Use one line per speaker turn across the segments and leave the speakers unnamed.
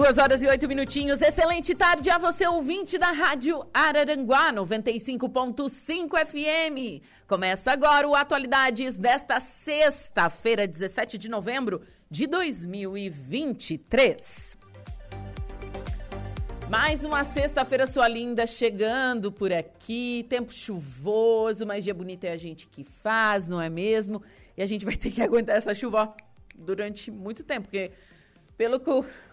Duas horas e oito minutinhos. Excelente tarde a você, ouvinte da Rádio Araranguá 95.5 FM. Começa agora o Atualidades desta sexta-feira, 17 de novembro de 2023. Mais uma sexta-feira sua linda chegando por aqui. Tempo chuvoso, mas dia bonito é a gente que faz, não é mesmo? E a gente vai ter que aguentar essa chuva durante muito tempo, porque pelo que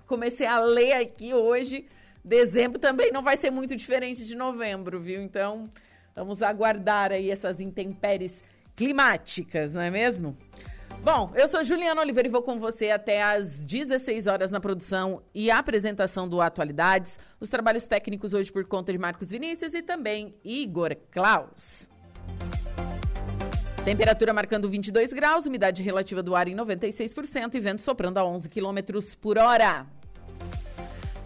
comecei a ler aqui hoje, dezembro também não vai ser muito diferente de novembro, viu? Então, vamos aguardar aí essas intempéries climáticas, não é mesmo? Bom, eu sou Juliana Oliveira e vou com você até às 16 horas na produção e apresentação do Atualidades. Os trabalhos técnicos hoje por conta de Marcos Vinícius e também Igor Klaus. Temperatura marcando 22 graus, umidade relativa do ar em 96% e vento soprando a 11 quilômetros por hora.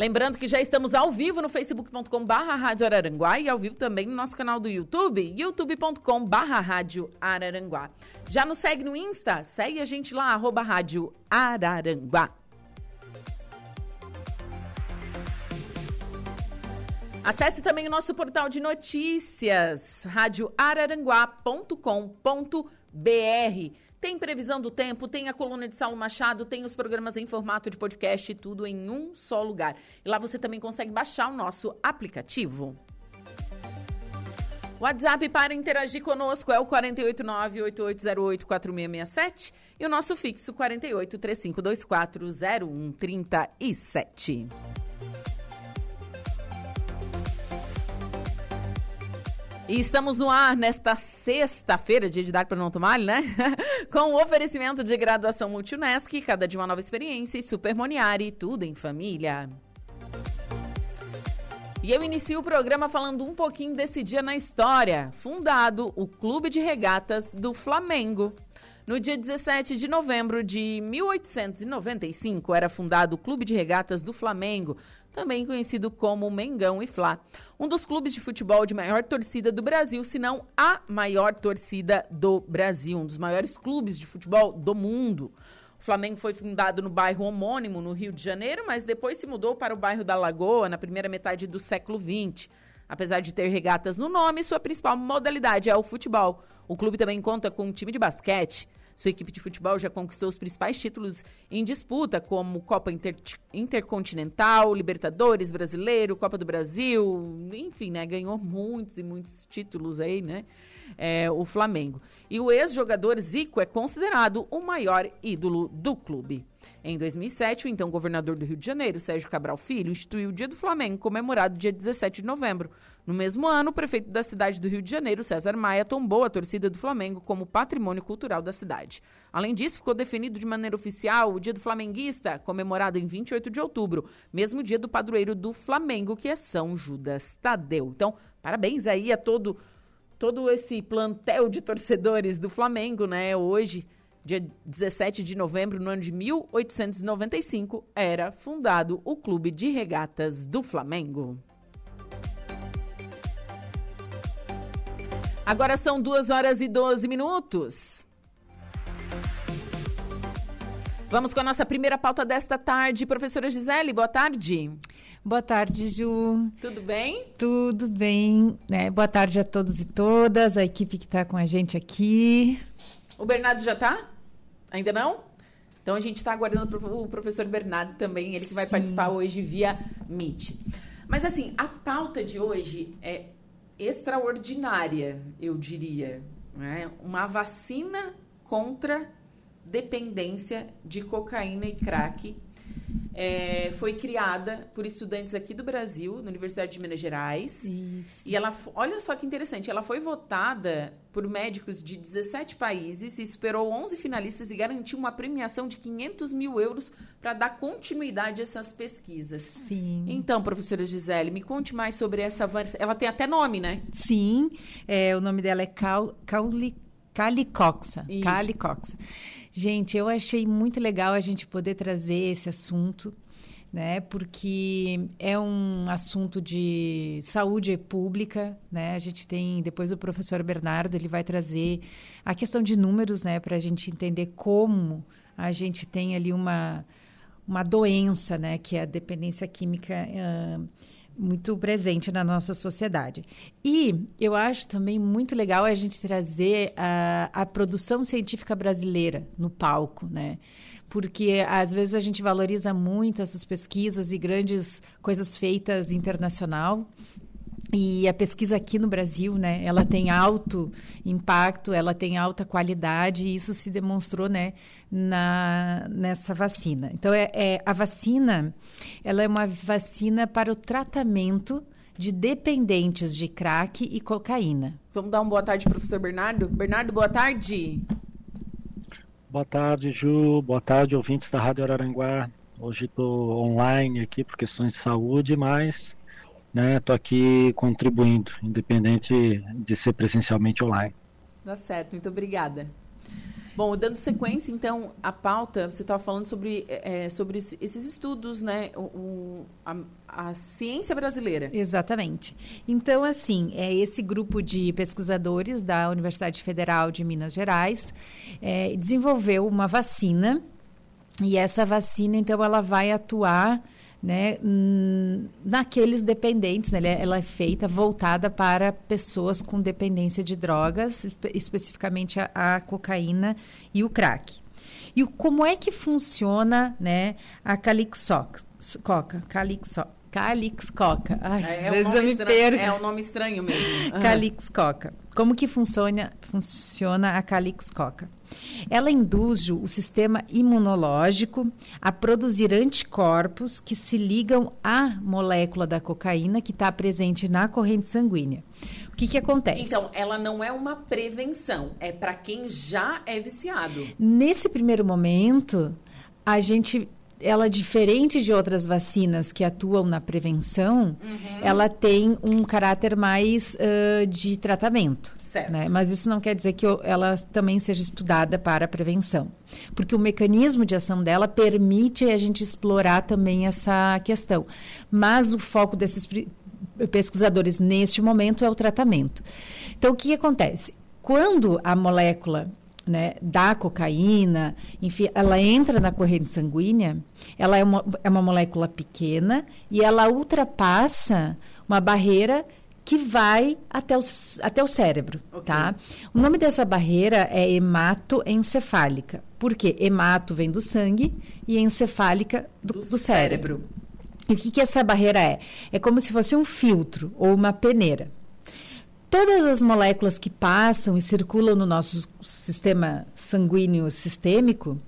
Lembrando que já estamos ao vivo no facebook.com barra Rádio Araranguá e ao vivo também no nosso canal do YouTube, youtube.com barra Rádio Araranguá. Já nos segue no Insta? Segue a gente lá, arroba Rádio Araranguá. Acesse também o nosso portal de notícias, radioararanguá.com.br. Tem previsão do tempo, tem a coluna de Saulo Machado, tem os programas em formato de podcast, tudo em um só lugar. E lá você também consegue baixar o nosso aplicativo. WhatsApp para interagir conosco é o 489-8808-4667 e o nosso fixo 48 3524 0137. E estamos no ar nesta sexta-feira, dia de dar para não tomar, né? Com o oferecimento de graduação Multunesc, cada dia uma nova experiência e Super Moniari, tudo em família. E eu inicio o programa falando um pouquinho desse dia na história. Fundado o Clube de Regatas do Flamengo. No dia 17 de novembro de 1895, era fundado o Clube de Regatas do Flamengo, também conhecido como Mengão e Fla. Um dos clubes de futebol de maior torcida do Brasil, se não a maior torcida do Brasil, um dos maiores clubes de futebol do mundo. O Flamengo foi fundado no bairro homônimo, no Rio de Janeiro, mas depois se mudou para o bairro da Lagoa na primeira metade do século XX. Apesar de ter regatas no nome, sua principal modalidade é o futebol. O clube também conta com um time de basquete. Sua equipe de futebol já conquistou os principais títulos em disputa, como Copa Inter Intercontinental, Libertadores Brasileiro, Copa do Brasil, enfim, né? Ganhou muitos e muitos títulos aí, né? É, o Flamengo. E o ex-jogador Zico é considerado o maior ídolo do clube. Em 2007, o então governador do Rio de Janeiro, Sérgio Cabral Filho, instituiu o Dia do Flamengo, comemorado dia 17 de novembro. No mesmo ano, o prefeito da cidade do Rio de Janeiro, César Maia, tombou a torcida do Flamengo como patrimônio cultural da cidade. Além disso, ficou definido de maneira oficial o Dia do Flamenguista, comemorado em 28 de outubro, mesmo dia do padroeiro do Flamengo, que é São Judas Tadeu. Então, parabéns aí a todo todo esse plantel de torcedores do Flamengo, né? Hoje dia 17 de novembro, no ano de 1895, era fundado o Clube de Regatas do Flamengo. Agora são 2 horas e 12 minutos. Vamos com a nossa primeira pauta desta tarde. Professora Gisele, boa tarde.
Boa tarde, Ju.
Tudo bem?
Tudo bem. Né? Boa tarde a todos e todas, a equipe que está com a gente aqui.
O Bernardo já está? Ainda não? Então a gente está aguardando o professor Bernardo também, ele que vai Sim. participar hoje via Meet. Mas assim, a pauta de hoje é extraordinária, eu diria. Né? Uma vacina contra dependência de cocaína e crack é, foi criada por estudantes aqui do Brasil, na Universidade de Minas Gerais. Isso. E ela, olha só que interessante, ela foi votada por médicos de 17 países e superou 11 finalistas e garantiu uma premiação de 500 mil euros para dar continuidade a essas pesquisas.
Sim.
Então, professora Gisele, me conte mais sobre essa Ela tem até nome, né?
Sim, é, o nome dela é Cal, Cauli, Calicoxa. Calicoxa. Gente, eu achei muito legal a gente poder trazer esse assunto, né? Porque é um assunto de saúde pública, né? A gente tem depois o professor Bernardo ele vai trazer a questão de números, né? Para a gente entender como a gente tem ali uma uma doença, né, que é a dependência química uh, muito presente na nossa sociedade. E eu acho também muito legal a gente trazer a, a produção científica brasileira no palco, né? Porque às vezes a gente valoriza muito essas pesquisas e grandes coisas feitas internacional, e a pesquisa aqui no Brasil, né, ela tem alto impacto, ela tem alta qualidade, e isso se demonstrou, né, na, nessa vacina. Então, é, é, a vacina, ela é uma vacina para o tratamento de dependentes de crack e cocaína.
Vamos dar uma boa tarde, professor Bernardo. Bernardo, boa tarde.
Boa tarde, Ju. Boa tarde, ouvintes da Rádio Araranguá. Hoje estou online aqui por questões de saúde, mas né? Tô aqui contribuindo, independente de ser presencialmente online.
Tá certo, muito obrigada. Bom, dando sequência, então, à pauta, você estava falando sobre, é, sobre esses estudos, né? O, a, a, ciência brasileira.
Exatamente. Então, assim, é esse grupo de pesquisadores da Universidade Federal de Minas Gerais é, desenvolveu uma vacina e essa vacina, então, ela vai atuar né, naqueles dependentes. Né, ela é feita voltada para pessoas com dependência de drogas, especificamente a, a cocaína e o crack. E o, como é que funciona né, a calixoca? Calixo, Calixcoca. Ai,
é, é, um estranho, é um nome estranho mesmo.
Uhum. Calixcoca. Como que funciona, funciona a Calixcoca? Ela induz o sistema imunológico a produzir anticorpos que se ligam à molécula da cocaína que está presente na corrente sanguínea. O que, que acontece?
Então, ela não é uma prevenção, é para quem já é viciado.
Nesse primeiro momento, a gente ela diferente de outras vacinas que atuam na prevenção, uhum. ela tem um caráter mais uh, de tratamento. Certo. Né? Mas isso não quer dizer que ela também seja estudada para a prevenção. Porque o mecanismo de ação dela permite a gente explorar também essa questão. Mas o foco desses pesquisadores neste momento é o tratamento. Então, o que acontece? Quando a molécula né, da cocaína, enfim, ela entra na corrente sanguínea, ela é uma, é uma molécula pequena e ela ultrapassa uma barreira que vai até o, até o cérebro, okay. tá? O nome dessa barreira é hematoencefálica. Por quê? Hemato vem do sangue e encefálica do, do, do cérebro. cérebro. E o que, que essa barreira é? É como se fosse um filtro ou uma peneira todas as moléculas que passam e circulam no nosso sistema sanguíneo sistêmico,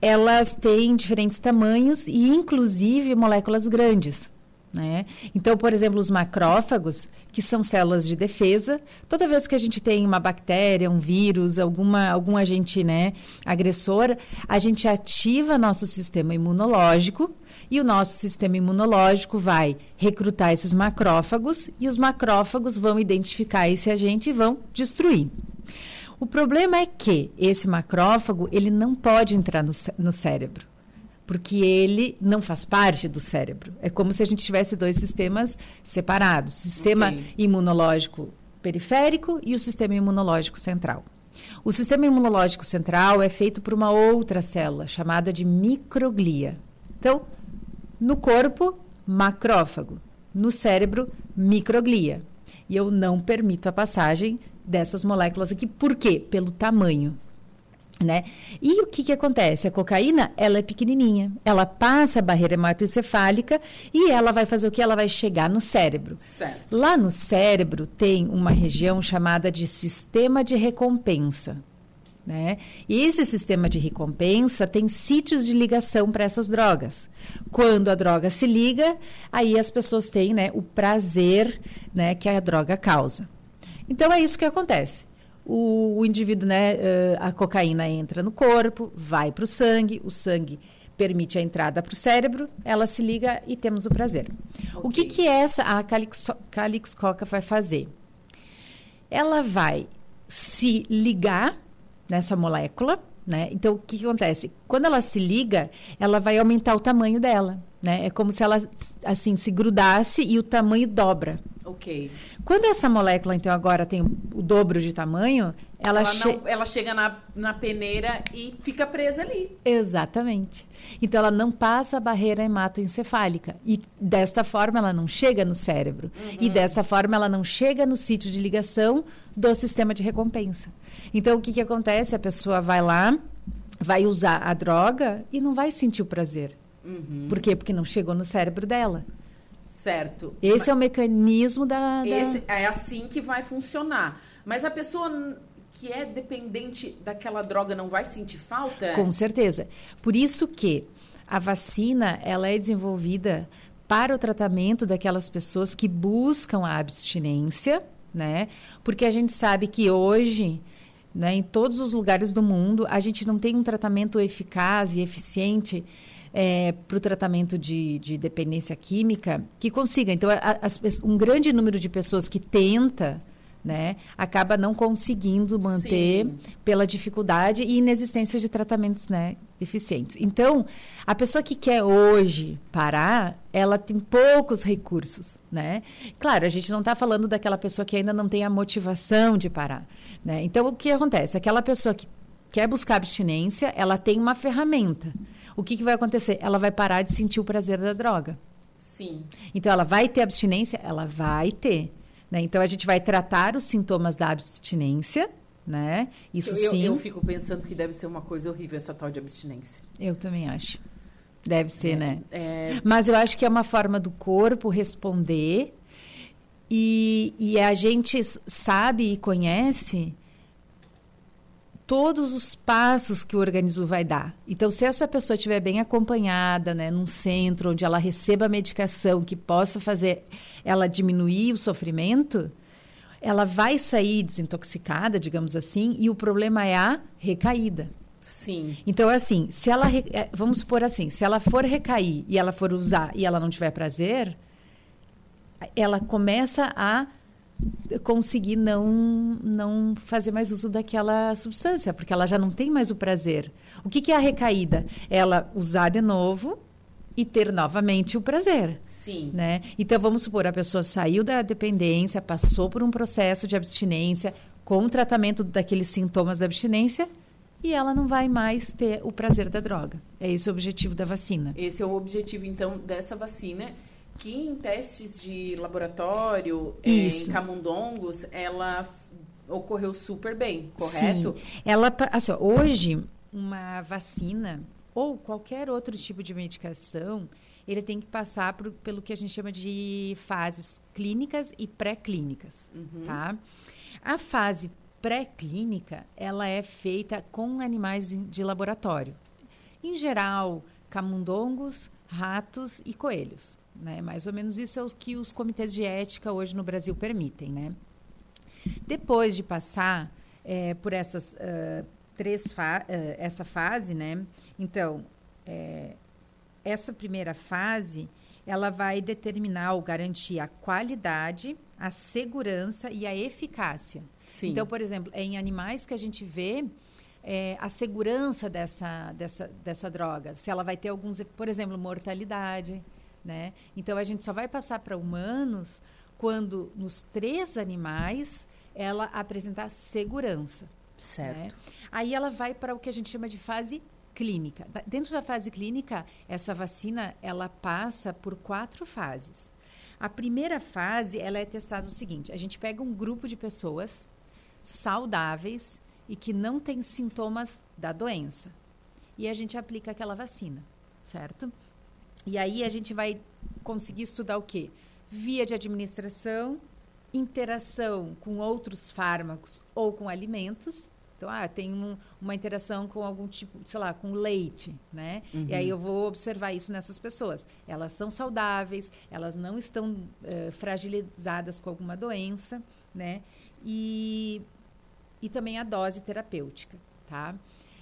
elas têm diferentes tamanhos e, inclusive, moléculas grandes. Né? Então, por exemplo, os macrófagos, que são células de defesa, toda vez que a gente tem uma bactéria, um vírus, alguma, algum agente né, agressor, a gente ativa nosso sistema imunológico e o nosso sistema imunológico vai recrutar esses macrófagos e os macrófagos vão identificar esse agente e vão destruir. O problema é que esse macrófago ele não pode entrar no, no cérebro porque ele não faz parte do cérebro. É como se a gente tivesse dois sistemas separados: sistema okay. imunológico periférico e o sistema imunológico central. O sistema imunológico central é feito por uma outra célula chamada de microglia. Então, no corpo, macrófago. No cérebro, microglia. E eu não permito a passagem dessas moléculas aqui. Por quê? Pelo tamanho. Né? E o que, que acontece? A cocaína, ela é pequenininha. Ela passa a barreira hematoencefálica e ela vai fazer o que? Ela vai chegar no cérebro. Certo. Lá no cérebro tem uma região chamada de sistema de recompensa. Né? E esse sistema de recompensa tem sítios de ligação para essas drogas. Quando a droga se liga, aí as pessoas têm né, o prazer né, que a droga causa. Então é isso que acontece. O, o indivíduo, né, a cocaína entra no corpo, vai para o sangue, o sangue permite a entrada para o cérebro, ela se liga e temos o prazer. Okay. O que, que essa a calixcoca vai fazer? Ela vai se ligar nessa molécula, né? Então, o que, que, acontece? Quando ela se liga, ela vai aumentar o tamanho dela. Né? É como se ela assim se grudasse e o tamanho dobra.
Ok.
Quando essa molécula, então, agora tem o dobro de tamanho, ela,
Ela,
che-
não- ela chega na, na peneira e fica presa ali.
Exatamente. Então ela não passa a barreira hematoencefálica e desta forma ela não chega no cérebro e dessa forma ela não chega no sítio de ligação do sistema de recompensa. Então o que que acontece? A pessoa vai lá, vai usar a droga e não vai sentir o prazer.
Uhum.
Por quê? Porque não chegou no cérebro dela.
Certo.
Esse é o mecanismo da, da...
Esse é assim que vai funcionar. Mas a pessoa que é dependente daquela droga não vai sentir falta?
Com certeza. Por isso que a vacina ela é desenvolvida para o tratamento daquelas pessoas que buscam a abstinência, né? Porque a gente sabe que hoje, né, em todos os lugares do mundo, a gente não tem um tratamento eficaz e eficiente para o tratamento de, de dependência química que consiga. Então, a- as um grande número de pessoas que tenta, né, acaba não conseguindo manter
Sim.
pela dificuldade e inexistência de tratamentos né, eficientes. Então, a pessoa que quer hoje parar, ela tem poucos recursos, né? Claro, a gente não está falando daquela pessoa que ainda não tem a motivação de parar, né? Então, o que acontece? Aquela pessoa que quer buscar abstinência, ela tem uma ferramenta. O que, que vai acontecer? Ela vai parar de sentir o prazer da droga.
Sim.
Então, ela vai ter abstinência? Ela vai ter. Né? Então, a gente vai tratar os sintomas da abstinência, né? Isso
eu,
sim.
eu fico pensando que deve ser uma coisa horrível essa tal de abstinência.
Eu também acho. Deve ser, né?
É,
Mas eu acho que é uma forma do corpo responder e, e a gente sabe e conhece todos os passos que o organismo vai dar. Então, se essa pessoa estiver bem acompanhada, né, num centro onde ela receba a medicação que possa fazer ela diminuir o sofrimento, ela vai sair desintoxicada, digamos assim, e o problema é a recaída.
sim.
Então, assim, se ela. re- eh, Vamos supor assim, se ela for recair e ela for usar e ela não tiver prazer, ela começa a conseguir não, não fazer mais uso daquela substância, porque ela já não tem mais o prazer. O que, que é a recaída? Ela usar de novo e ter novamente o prazer.
Sim.
Né? Então, vamos supor, a pessoa saiu da dependência, passou por um processo de abstinência, com o tratamento daqueles sintomas da abstinência, e ela não vai mais ter o prazer da droga. É esse o objetivo da vacina.
Esse é o objetivo, então, dessa vacina, que em testes de laboratório, é,
Isso.
em camundongos, ela ocorreu super bem, correto?
Sim. Ela, assim, hoje, uma vacina ou qualquer outro tipo de medicação, ele tem que passar por- pelo que a gente chama de fases clínicas e pré-clínicas, tá? A fase pré-clínica, ela é feita com animais de laboratório. Em geral, camundongos, ratos e coelhos. Né? Mais ou menos isso é o que os comitês de ética hoje no Brasil permitem. Né? Depois de passar eh, por essas ah, três fa ah, essa fase, né? Então, eh, essa primeira fase ela vai determinar ou garantir a qualidade, a segurança e a eficácia.
Sim.
Então, por exemplo, é em animais que a gente vê é, a segurança dessa, dessa, dessa droga. Se ela vai ter alguns, por exemplo, mortalidade. Né? Então, a gente só vai passar para humanos quando nos três animais ela apresentar segurança.
certo.
né? Aí ela vai para o que a gente chama de fase clínica. Dentro da fase clínica, essa vacina ela passa por quatro fases. A primeira fase ela é testada o seguinte: a gente pega um grupo de pessoas saudáveis e que não têm sintomas da doença e a gente aplica aquela vacina, certo? E aí a gente vai conseguir estudar o quê? Via de administração, interação com outros fármacos ou com alimentos. Então, ah, tem um- uma interação com algum tipo, sei lá, com leite, né? E aí eu vou observar isso nessas pessoas. Elas são saudáveis, elas não estão eh, fragilizadas com alguma doença, né? E, e também a dose terapêutica, tá?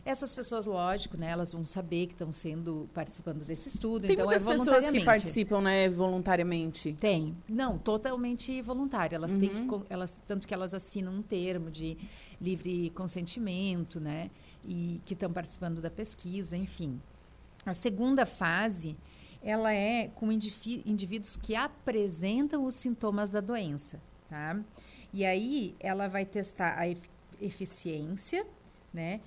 Essas pessoas, lógico, né? Elas vão saber que estão sendo participando desse estudo.
Tem
então
muitas
é
pessoas que participam, né, voluntariamente.
Tem. Não, totalmente voluntário. Elas têm que, con- elas, tanto que elas assinam um termo de livre consentimento, né? E que estão participando da pesquisa, enfim. A segunda fase ela é com indivíduos que apresentam os sintomas da doença, tá? E aí ela vai testar a eficiência, né,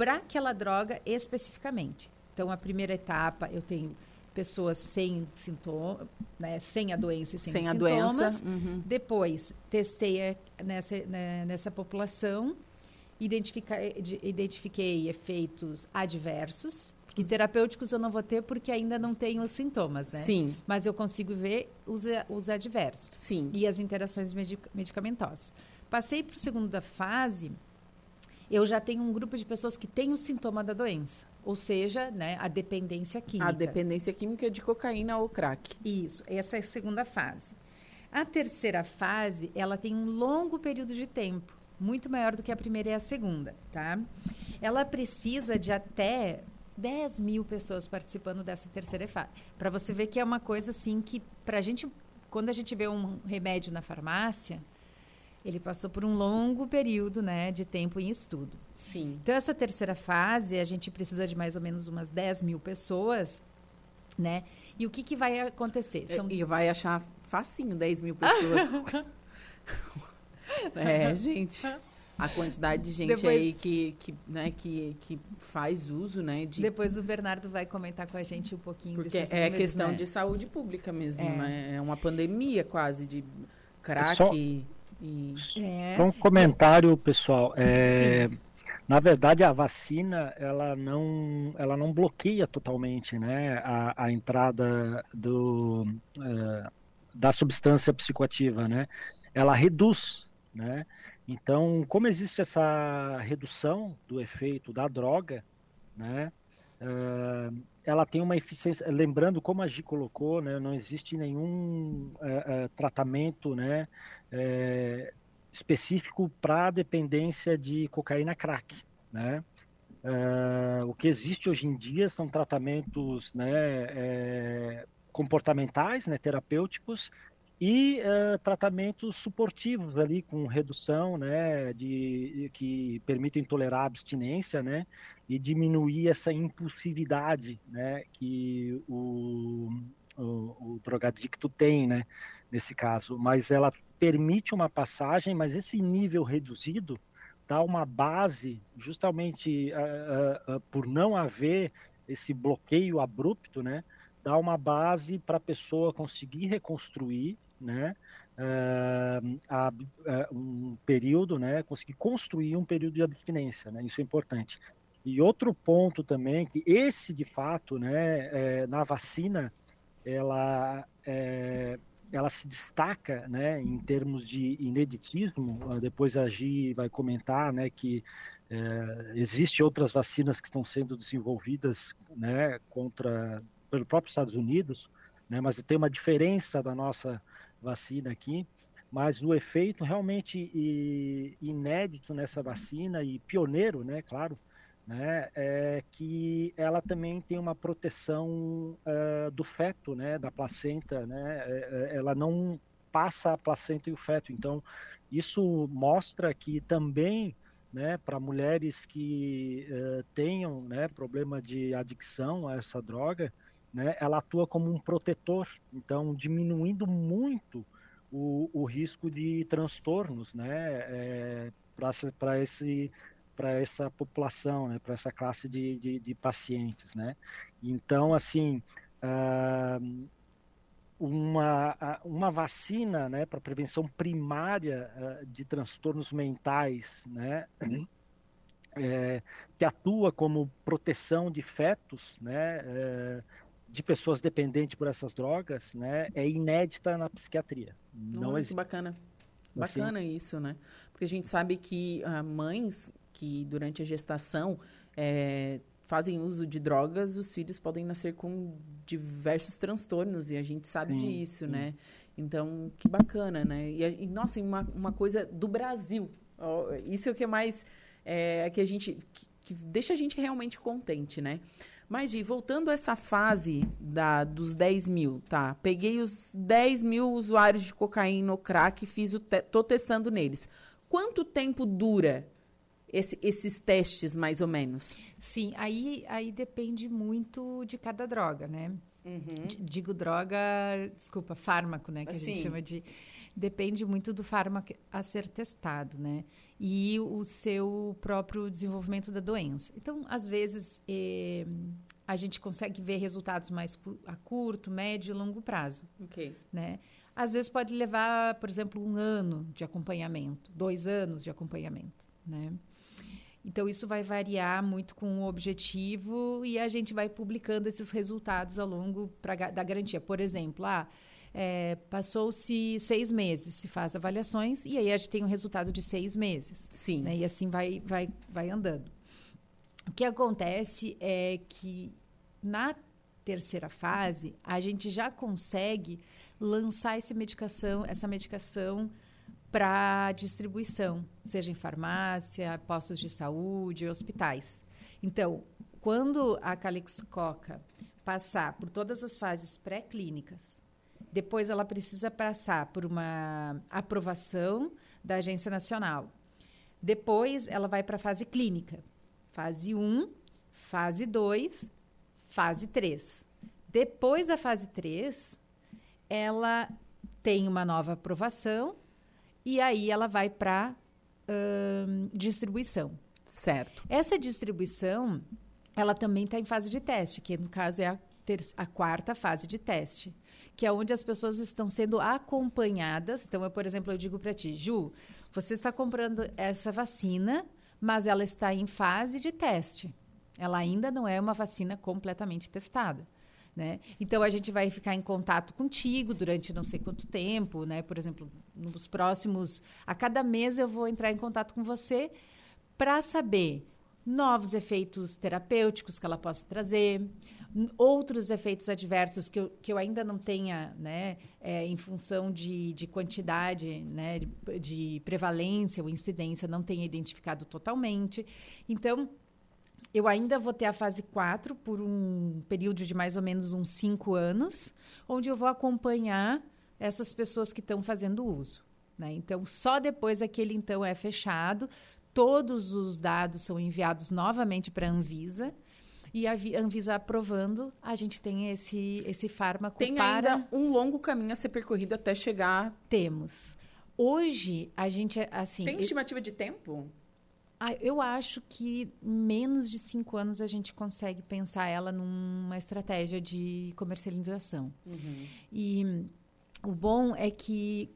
para aquela droga especificamente. Então a primeira etapa eu tenho pessoas sem sintomas, né, sem a doença e sem, sem sintomas. doença. Uhum. Depois testei nessa, né, nessa população, identifiquei efeitos adversos que terapêuticos eu não vou ter porque ainda não tenho os sintomas, né?
Sim.
Mas eu consigo ver os, os adversos.
Sim.
E as interações medic medicamentosas. Passei para a segunda fase, eu já tenho um grupo de pessoas que têm o sintoma da doença. Ou seja, né, a dependência química.
A dependência química de cocaína ou crack.
Isso, essa é a segunda fase. A terceira fase, ela tem um longo período de tempo, muito maior do que a primeira e a segunda, tá? Ela precisa de até 10 mil pessoas participando dessa terceira fase. Para você ver que é uma coisa assim que, para a gente, quando a gente vê um remédio na farmácia, ele passou por um longo período né, de tempo em estudo.
Sim.
Então, essa terceira fase, a gente precisa de mais ou menos umas 10 mil pessoas, né? E o que, que vai acontecer?
São... E vai achar facinho 10 mil pessoas. é, gente a quantidade de gente Depois... aí que, que, né, que, que faz uso, né? De...
Depois o Bernardo vai comentar com a gente um pouquinho
Porque é números, questão né? de saúde pública mesmo, é. né? É uma pandemia quase de crack Só... e...
É. Só um comentário, pessoal. É... Na verdade, a vacina ela não, ela não bloqueia totalmente né, a, a entrada do, uh, da substância psicoativa. Né? Ela reduz. Né? Então, como existe essa redução do efeito da droga, né, uh, ela tem uma eficiência. Lembrando, como a Gi colocou, né, não existe nenhum uh, uh, tratamento né, específico para dependência de cocaína crack. Né? o que existe hoje em dia são tratamentos né, comportamentais, né, terapêuticos, e uh, tratamentos suportivos ali com redução, né, de que permitem tolerar a abstinência, né, e diminuir essa impulsividade, né, que o, o, o drogadicto tem, né, nesse caso. Mas ela permite uma passagem, mas esse nível reduzido dá uma base, justamente uh, uh, por não haver esse bloqueio abrupto, né, dá uma base para a pessoa conseguir reconstruir né, uh, a, um período, né, conseguir construir um período de abstinência, né, isso é importante. E outro ponto também, que esse de fato, né, é, na vacina, ela, é, ela se destaca, né, em termos de ineditismo, depois a Gi vai comentar, né, que é, existe outras vacinas que estão sendo desenvolvidas, né, contra, pelo próprio Estados Unidos, né, mas tem uma diferença da nossa vacina aqui, mas o efeito realmente inédito nessa vacina e pioneiro, né, claro, né, é que ela também tem uma proteção uh, do feto, né, da placenta, né, é, é, ela não passa a placenta e o feto, então isso mostra que também né, para mulheres que uh, tenham né, problema de adicção a essa droga, né, ela atua como um protetor, então diminuindo muito o, o risco de transtornos, né, é, para esse para essa população, né, para essa classe de, de, de, pacientes, né. Então, assim, uh, uma, uma vacina, né, para prevenção primária uh, de transtornos mentais, né, é, que atua como proteção de fetos, né, é, de pessoas dependentes por essas drogas, né, é inédita na psiquiatria.
Não é bacana. Assim? Bacana assim? isso, né? Porque a gente sabe que ah, mães que durante a gestação é, fazem uso de drogas, os filhos podem nascer com diversos transtornos e a gente sabe sim, disso, sim. né? Então, que bacana, né? E, e nossa, uma, uma coisa do Brasil. isso é o que é mais é, que a gente que, que deixa a gente realmente contente, né? Mas, Gi, voltando a essa fase da, dos 10 mil, tá? Peguei os 10 mil usuários de cocaína ou crack e fiz o te tô testando neles. Quanto tempo dura esse, esses testes, mais ou menos?
Sim, aí, aí depende muito de cada droga, né? Uhum. Digo droga, desculpa, fármaco, né? Que assim. a gente chama de. Depende muito do fármaco a ser testado, né? E o seu próprio desenvolvimento da doença. Então, às vezes, eh, a gente consegue ver resultados mais a curto, médio e longo prazo.
Ok.
Né? Às vezes pode levar, por exemplo, um ano de acompanhamento, dois anos de acompanhamento, né? Então, isso vai variar muito com o objetivo e a gente vai publicando esses resultados ao longo pra, da garantia. Por exemplo, ah, é, passou-se seis meses, se faz avaliações e aí a gente tem um resultado de seis meses.
Sim.
Né? E assim vai, vai, vai andando. O que acontece é que na terceira fase a gente já consegue lançar essa medicação, essa medicação para distribuição, seja em farmácia, postos de saúde, hospitais. Então, quando a Calixcoca passar por todas as fases pré-clínicas, depois ela precisa passar por uma aprovação da Agência Nacional. Depois ela vai para a fase clínica. Fase 1, fase 2, fase 3. Depois da fase 3, ela tem uma nova aprovação e aí ela vai para uh, distribuição.
Certo.
Essa distribuição, ela também está em fase de teste, que no caso é a, a quarta fase de teste, que é onde as pessoas estão sendo acompanhadas. Então, eu, por exemplo, eu digo para ti, Ju, você está comprando essa vacina, mas ela está em fase de teste. Ela ainda não é uma vacina completamente testada. Né? Então a gente vai ficar em contato contigo durante não sei quanto tempo, né? Por exemplo, nos próximos, a cada mês eu vou entrar em contato com você para saber novos efeitos terapêuticos que ela possa trazer, outros efeitos adversos que eu, que eu ainda não tenha, né, é, em função de, de quantidade, né, de, de prevalência ou incidência, não tenha identificado totalmente. Então, eu ainda vou ter a fase 4 por um período de mais ou menos uns 5 anos, onde eu vou acompanhar essas pessoas que estão fazendo uso. Né? Então, só depois aquele então é fechado, todos os dados são enviados novamente para a Anvisa, e a Anvisa aprovando, a gente tem esse, esse fármaco
tem
para...
ainda um longo caminho a ser percorrido até chegar...
Temos. Hoje, a gente, assim...
Tem estimativa de tempo?
Ah, eu acho que em menos de cinco anos a gente consegue pensar ela numa estratégia de comercialização. Uhum. E o bom é que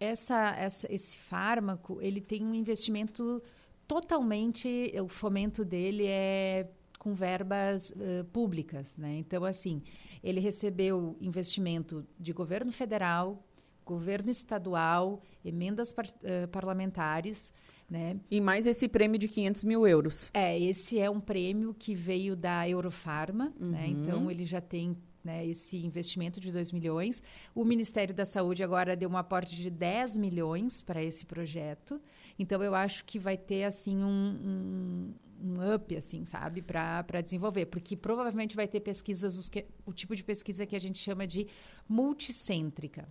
essa, essa, esse fármaco ele tem um investimento totalmente, o fomento dele é com verbas uh, públicas, né? Então assim, ele recebeu investimento de governo federal, governo estadual, emendas par, uh, parlamentares né?
E mais esse prêmio de 500 mil euros.
É, esse é um prêmio que veio da Eurofarma, né? uhum. né? então ele já tem né, esse investimento de 2 milhões. O Ministério da Saúde agora deu um aporte de 10 milhões para esse projeto. Então, eu acho que vai ter, assim, um, um, um up, assim, sabe, para desenvolver. Porque provavelmente vai ter pesquisas, que, o tipo de pesquisa que a gente chama de multicêntrica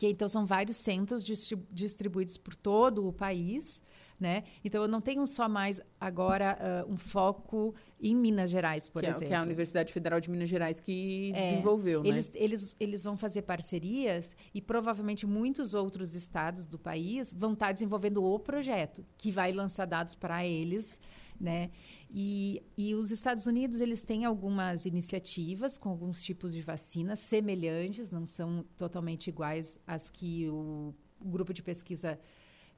que então são vários centros distribuídos por todo o país. Né? Então, eu não tenho só mais agora uh, um foco em Minas Gerais, por
que
exemplo.
É, que é a Universidade Federal de Minas Gerais que é, desenvolveu,
eles, né? Eles, eles vão fazer parcerias e provavelmente muitos outros estados do país vão estar desenvolvendo o projeto, que vai lançar dados para eles, né? E, e os Estados Unidos eles têm algumas iniciativas com alguns tipos de vacinas semelhantes, não são totalmente iguais às que o, o grupo de pesquisa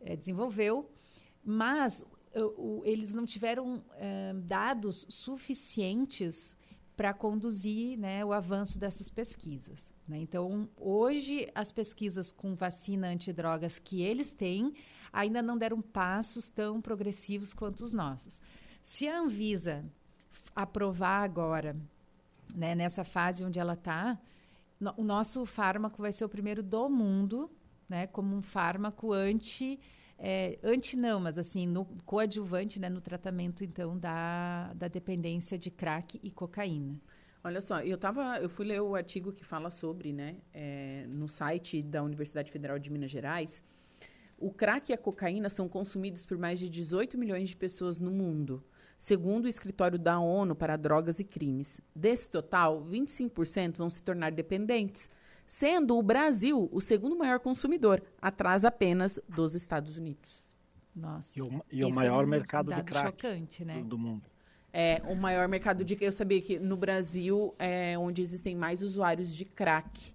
é, desenvolveu, mas o, eles não tiveram é, dados suficientes para conduzir né, o avanço dessas pesquisas. Né? Então, hoje, as pesquisas com vacina antidrogas que eles têm ainda não deram passos tão progressivos quanto os nossos. Se a Anvisa aprovar agora, né, nessa fase onde ela está, no, o nosso fármaco vai ser o primeiro do mundo, né, como um fármaco anti, é, anti não, mas assim, no coadjuvante, né, no tratamento então da, da dependência de crack e cocaína.
Olha só, eu tava, eu fui ler o artigo que fala sobre, né, é, no site da Universidade Federal de Minas Gerais. O crack e a cocaína são consumidos por mais de 18 milhões de pessoas no mundo segundo o escritório da ONU para Drogas e Crimes. Desse total, 25% vão se tornar dependentes, sendo o Brasil o segundo maior consumidor, atrás apenas dos Estados Unidos.
Nossa. E o, e o maior é um mercado de crack chocante, né? do mundo.
É, o maior mercado de eu sabia que no Brasil é onde existem mais usuários de crack.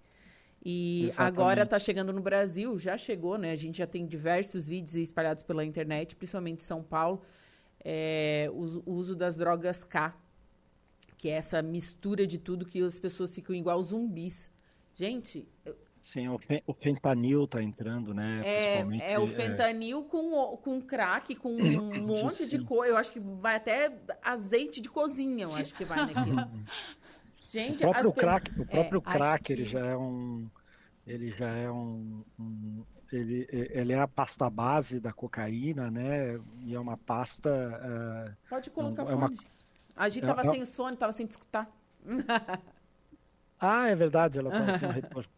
E Exatamente. agora está chegando no Brasil, já chegou, né? A gente já tem diversos vídeos espalhados pela internet, principalmente em São Paulo, é, o, o uso das drogas K, que é essa mistura de tudo que as pessoas ficam igual zumbis. Gente,
Sim, o, fen o fentanil está entrando, né?
É, é o é. fentanil é... com, com crack, com um monte de coisa. Eu acho que vai até azeite de cozinha, eu acho que vai naquilo.
Gente, o próprio crack, o próprio é, crack, ele já é um, ele já é um, um, ele, ele é a pasta base da cocaína, né? E é uma pasta. Uh,
Pode colocar é uma, fone. A gente tava é, sem os fones, tava sem escutar.
ah, é verdade, ela tava sem retorno.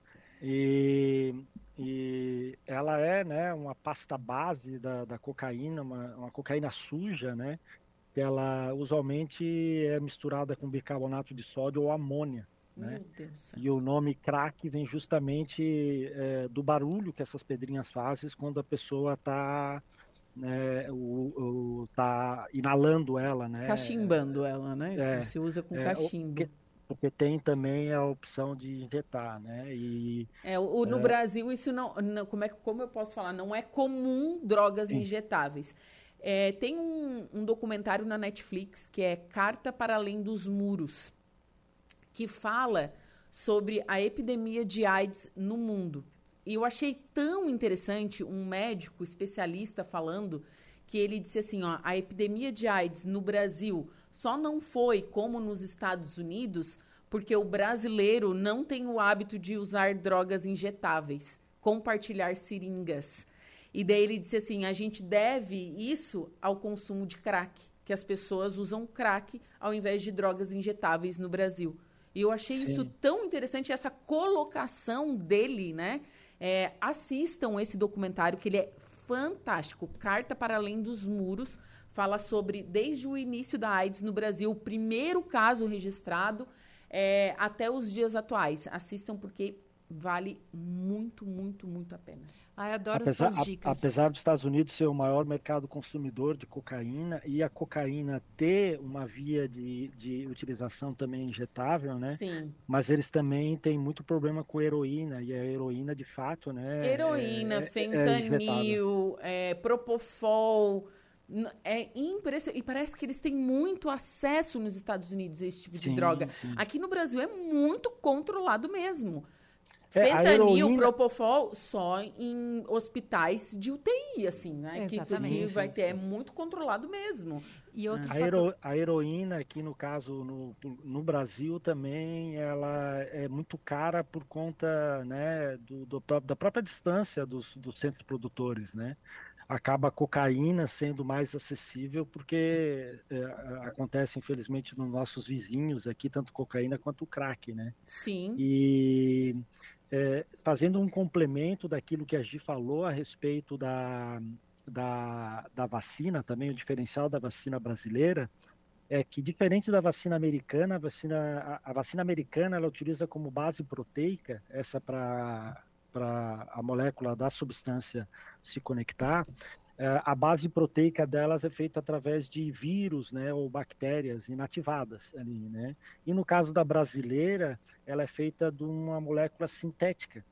E, e ela é né, uma pasta base da, da cocaína, uma, uma cocaína suja, né? Que ela usualmente é misturada com bicarbonato de sódio ou amônia. Né? E o nome crack vem justamente é, do barulho que essas pedrinhas fazem quando a pessoa está né, o, o, tá inalando ela, né?
Cachimbando ela, né? É, se usa com é, cachimbo.
Porque tem também a opção de injetar, né? E,
é, o, no é... Brasil isso não, não, como é como eu posso falar, não é comum drogas Sim. injetáveis. É, tem um, um, documentário na Netflix que é Carta para Além dos Muros, que fala sobre a epidemia de AIDS no mundo. E eu achei tão interessante um médico especialista falando que ele disse assim, ó, a epidemia de AIDS no Brasil só não foi como nos Estados Unidos porque o brasileiro não tem o hábito de usar drogas injetáveis, compartilhar seringas. E daí ele disse assim, a gente deve isso ao consumo de crack, que as pessoas usam crack ao invés de drogas injetáveis no Brasil. E eu achei Sim. isso tão interessante, essa colocação dele, né? É, assistam esse documentário, que ele é fantástico. Carta para Além dos Muros fala sobre, desde o início da AIDS no Brasil, o primeiro caso registrado, é, até os dias atuais. Assistam porque vale muito, muito, muito a pena.
Ai, adoro
apesar, as dicas. A, apesar dos Estados Unidos ser o maior mercado consumidor de cocaína e a cocaína ter uma via de, de utilização também injetável, né?
Sim.
Mas eles também têm muito problema com heroína e a heroína de fato, né?
Heroína, é, é fentanil, é, é, propofol. É impressionante. E parece que eles têm muito acesso nos Estados Unidos a esse tipo sim, de droga. Sim. Aqui no Brasil é muito controlado mesmo. É, Fentanil, heroína... propofol, só em hospitais de UTI, assim, né? Exatamente. Que, que vai ter, é muito controlado mesmo.
E outro a, hero, a heroína aqui, no caso, no, no Brasil também, ela é muito cara por conta né, do, do da própria distância dos, dos centros produtores, né? Acaba a cocaína sendo mais acessível porque é, acontece infelizmente nos nossos vizinhos aqui tanto cocaína quanto crack, né?
Sim.
E é, fazendo um complemento daquilo que a Gi falou a respeito da, da, da vacina, também o diferencial da vacina brasileira, é que diferente da vacina americana, a vacina, a, a vacina americana ela utiliza como base proteica, essa para a molécula da substância se conectar, é, a base proteica delas é feita através de vírus, né, ou bactérias inativadas ali, né? E no caso da brasileira, ela é feita de uma molécula sintética.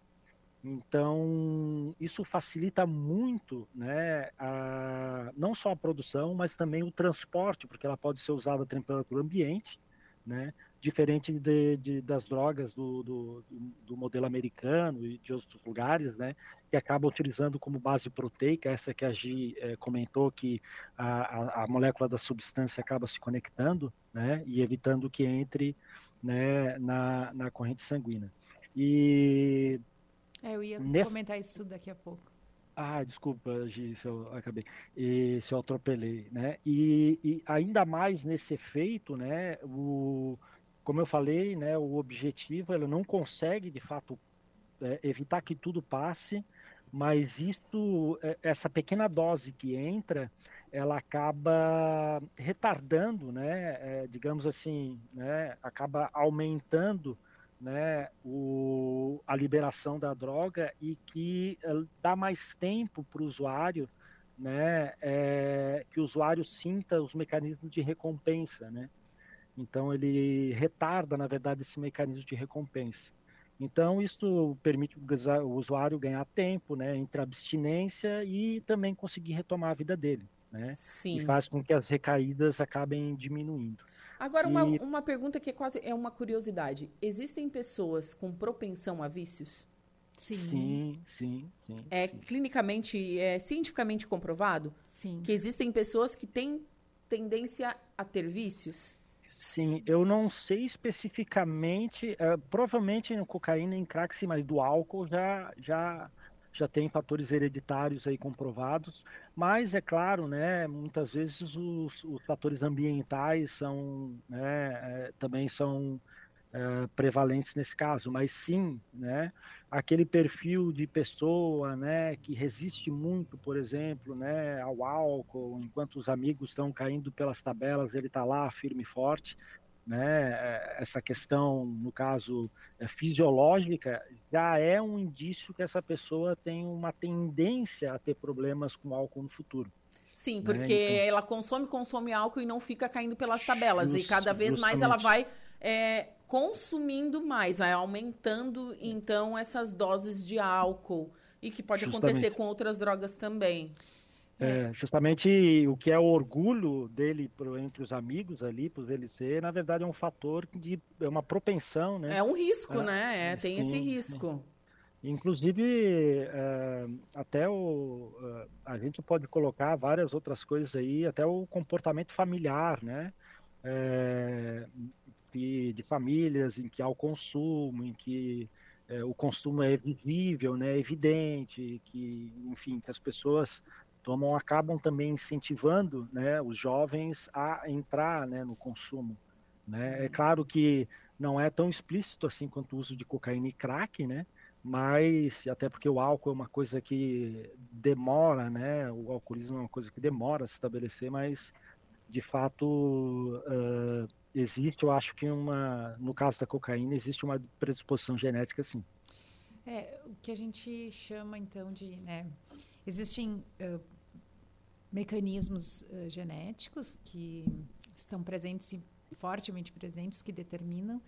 Então, isso facilita muito, né, a, não só a produção, mas também o transporte, porque ela pode ser usada a temperatura ambiente, né? Diferente de, de, das drogas do, do, do, modelo americano e de outros lugares, né, que acaba utilizando como base proteica, essa que a Gi é, comentou, que a, a, a, molécula da substância acaba se conectando, né, e evitando que entre, né, na, na corrente sanguínea.
E... É, eu ia nesse... comentar isso daqui a pouco.
Ah, desculpa, Gi, se eu acabei, e, se eu atropelei, né? E, e ainda mais nesse efeito, né? O, como eu falei, né, o objetivo ela não consegue de fato é, evitar que tudo passe, mas isso, é, essa pequena dose que entra, ela acaba retardando, né, é, digamos assim, né, acaba aumentando né, o, a liberação da droga e que uh, dá mais tempo para o usuário, né, é, que o usuário sinta os mecanismos de recompensa, né? Então ele retarda, na verdade, esse mecanismo de recompensa. Então isso permite o usuário ganhar tempo, né, entre a abstinência e também conseguir retomar a vida dele, né? Sim. E faz com que as recaídas acabem diminuindo.
Agora, uma, e... uma pergunta que é quase é uma curiosidade. Existem pessoas com propensão a vícios?
Sim, sim, sim. sim
é
sim.
clinicamente, é cientificamente comprovado?
Sim.
Que existem pessoas que têm tendência a ter vícios?
Sim, eu não sei especificamente, uh, provavelmente no cocaína em crack, sim, mas do álcool já, já já tem fatores hereditários aí comprovados, mas é claro, né, muitas vezes os, os fatores ambientais são, né, é, também são é, prevalentes nesse caso, mas sim, né, aquele perfil de pessoa, né, que resiste muito, por exemplo, né, ao álcool, enquanto os amigos estão caindo pelas tabelas, ele está lá firme e forte, né, é, essa questão, no caso é, fisiológica, já é um indício que essa pessoa tem uma tendência a ter problemas com álcool no futuro.
Sim, né, porque né? então... ela consome, consome álcool e não fica caindo pelas tabelas. Just, e cada vez justamente. mais ela vai é, consumindo mais, vai aumentando então essas doses de álcool. E que pode justamente. acontecer com outras drogas também.
É, justamente o que é o orgulho dele pro, entre os amigos ali, por ele ser, na verdade é um fator de é uma propensão, né?
É um risco, é, né? É, tem sim, esse risco.
Sim. Inclusive, é, até o, é, a gente pode colocar várias outras coisas aí, até o comportamento familiar, né? É, de, de, famílias em que há o consumo, em que é, o consumo é visível, né, evidente, que, enfim, que as pessoas tomam acabam também incentivando né, os jovens a entrar né, no consumo. Né? É claro que não é tão explícito assim quanto o uso de cocaína e crack, né? mas até porque o álcool é uma coisa que demora, né? o alcoolismo é uma coisa que demora a se estabelecer, mas de fato uh, existe, eu acho que uma, no caso da cocaína, existe uma predisposição genética sim.
É, o que a gente chama então de, né, existem uh, mecanismos uh, genéticos que estão presentes e fortemente presentes que determinam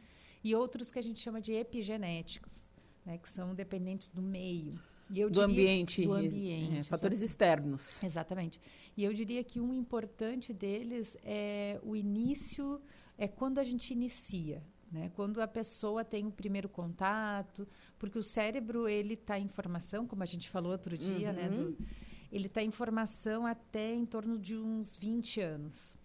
e outros que a gente chama de epigenéticos, né, que são dependentes do meio.
do diria, ambiente, do ambiente, é, fatores externos.
Exatamente. E eu diria que um importante deles é o início, é quando a gente inicia, né? Quando a pessoa tem o primeiro contato, porque o cérebro ele está em formação, como a gente falou outro dia, né, uhum. né? Do, ele está em formação até em torno de uns 20 anos.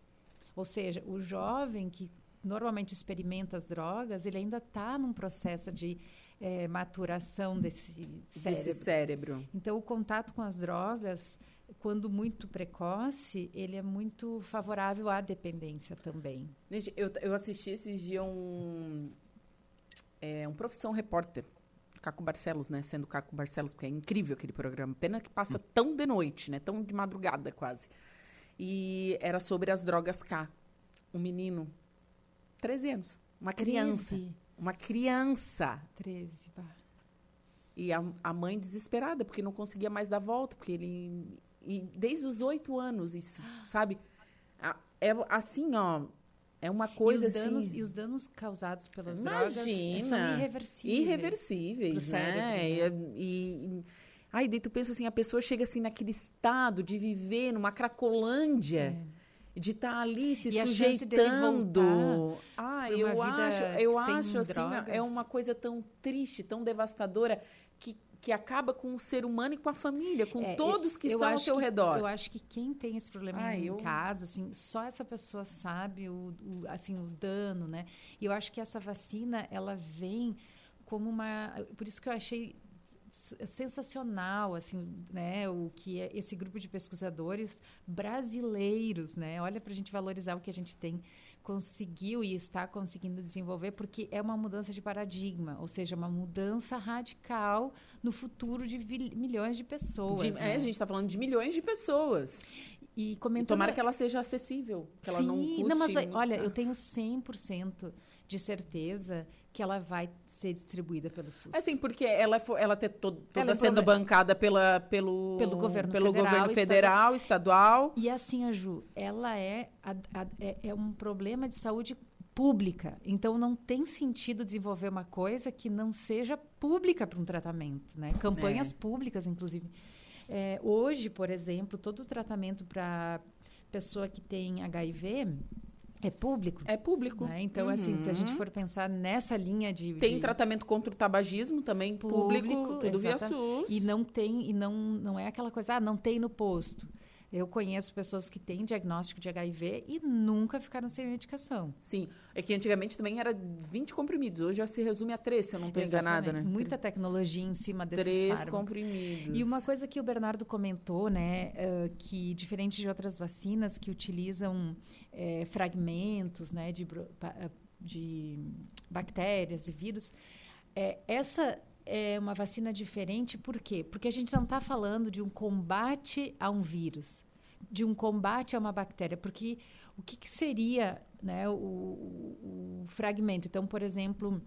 Ou seja, o jovem que normalmente experimenta as drogas, ele ainda está num processo de é, maturação desse cérebro.
Desse cérebro.
Então, o contato com as drogas, quando muito precoce, ele é muito favorável à dependência também.
Eu, eu assisti esses dias um, é, um Profissão Repórter, Caco Barcelos, né? Sendo Caco Barcelos, porque é incrível aquele programa. Pena que passa tão de noite, né? Tão de madrugada quase. E era sobre as drogas K. Um menino, 13 anos, uma criança. 13. Uma criança.
13, pá.
E a, a mãe desesperada, porque não conseguia mais dar volta, porque ele. E desde os oito anos, isso, sabe? É assim, ó é uma coisa
e os danos,
assim...
E os danos causados pelas Imagina, drogas são irreversíveis.
Irreversíveis, né? Cérebro, né? E, e, aí daí tu pensa assim, a pessoa chega assim naquele estado de viver numa cracolândia. É. De estar tá ali se e sujeitando. Ah, eu acho, eu acho assim, é uma coisa tão triste, tão devastadora que que acaba com o ser humano e com a família, com é, todos que estão ao seu
que,
redor.
Eu acho que quem tem esse problema ah, em eu... casa, assim, só essa pessoa sabe o, o, assim, o dano, né? E eu acho que essa vacina, ela vem como uma... Por isso que eu achei sensacional assim né o que é esse grupo de pesquisadores brasileiros né olha para a gente valorizar o que a gente tem conseguiu e está conseguindo desenvolver, porque é uma mudança de paradigma, ou seja, uma mudança radical no futuro de milhões de pessoas. De,
né? É, a gente está falando de milhões de pessoas.
E comentando...
tomara que ela seja acessível, que ela
Sim,
não custe...
não, mas olha,
né?
eu tenho 100% de certeza que ela vai ser distribuída pelo SUS.
Assim, porque ela, ela ter to- toda
Ela é
sendo bancada pela, pelo,
Pelo governo
pelo
federal,
governo federal, estadual.
E assim, a Ju, ela é, a- a- é, é um problema de saúde pública. Então, não tem sentido desenvolver uma coisa que não seja pública para um tratamento. Né? Campanhas
É.
públicas, inclusive. É, hoje, por exemplo, todo o tratamento para pessoa que tem HIV é público.
É público.
né? Então, assim, se a gente
Uhum.
for pensar nessa linha de...
Tem
de-
tratamento contra o tabagismo também, público,
Público,
tudo via
exata-
SUS.
E não tem, e não, não é aquela coisa, ah, não tem no posto. Eu conheço pessoas que têm diagnóstico de HIV e nunca ficaram sem medicação.
Sim, é que antigamente também era 20 comprimidos, hoje já se resume a 3, se eu não estou enganada, né?
Muita tecnologia em cima desses
Três
fármacos.
comprimidos.
E uma coisa que o Bernardo comentou, né, eh, que diferente de outras vacinas que utilizam eh, fragmentos, né, de, eh, de bactérias e vírus, eh, essa é uma vacina diferente, por quê? Porque a gente não está falando de um combate a um vírus, de um combate a uma bactéria, porque o que, que seria, né, o, o- o fragmento? Então, por exemplo,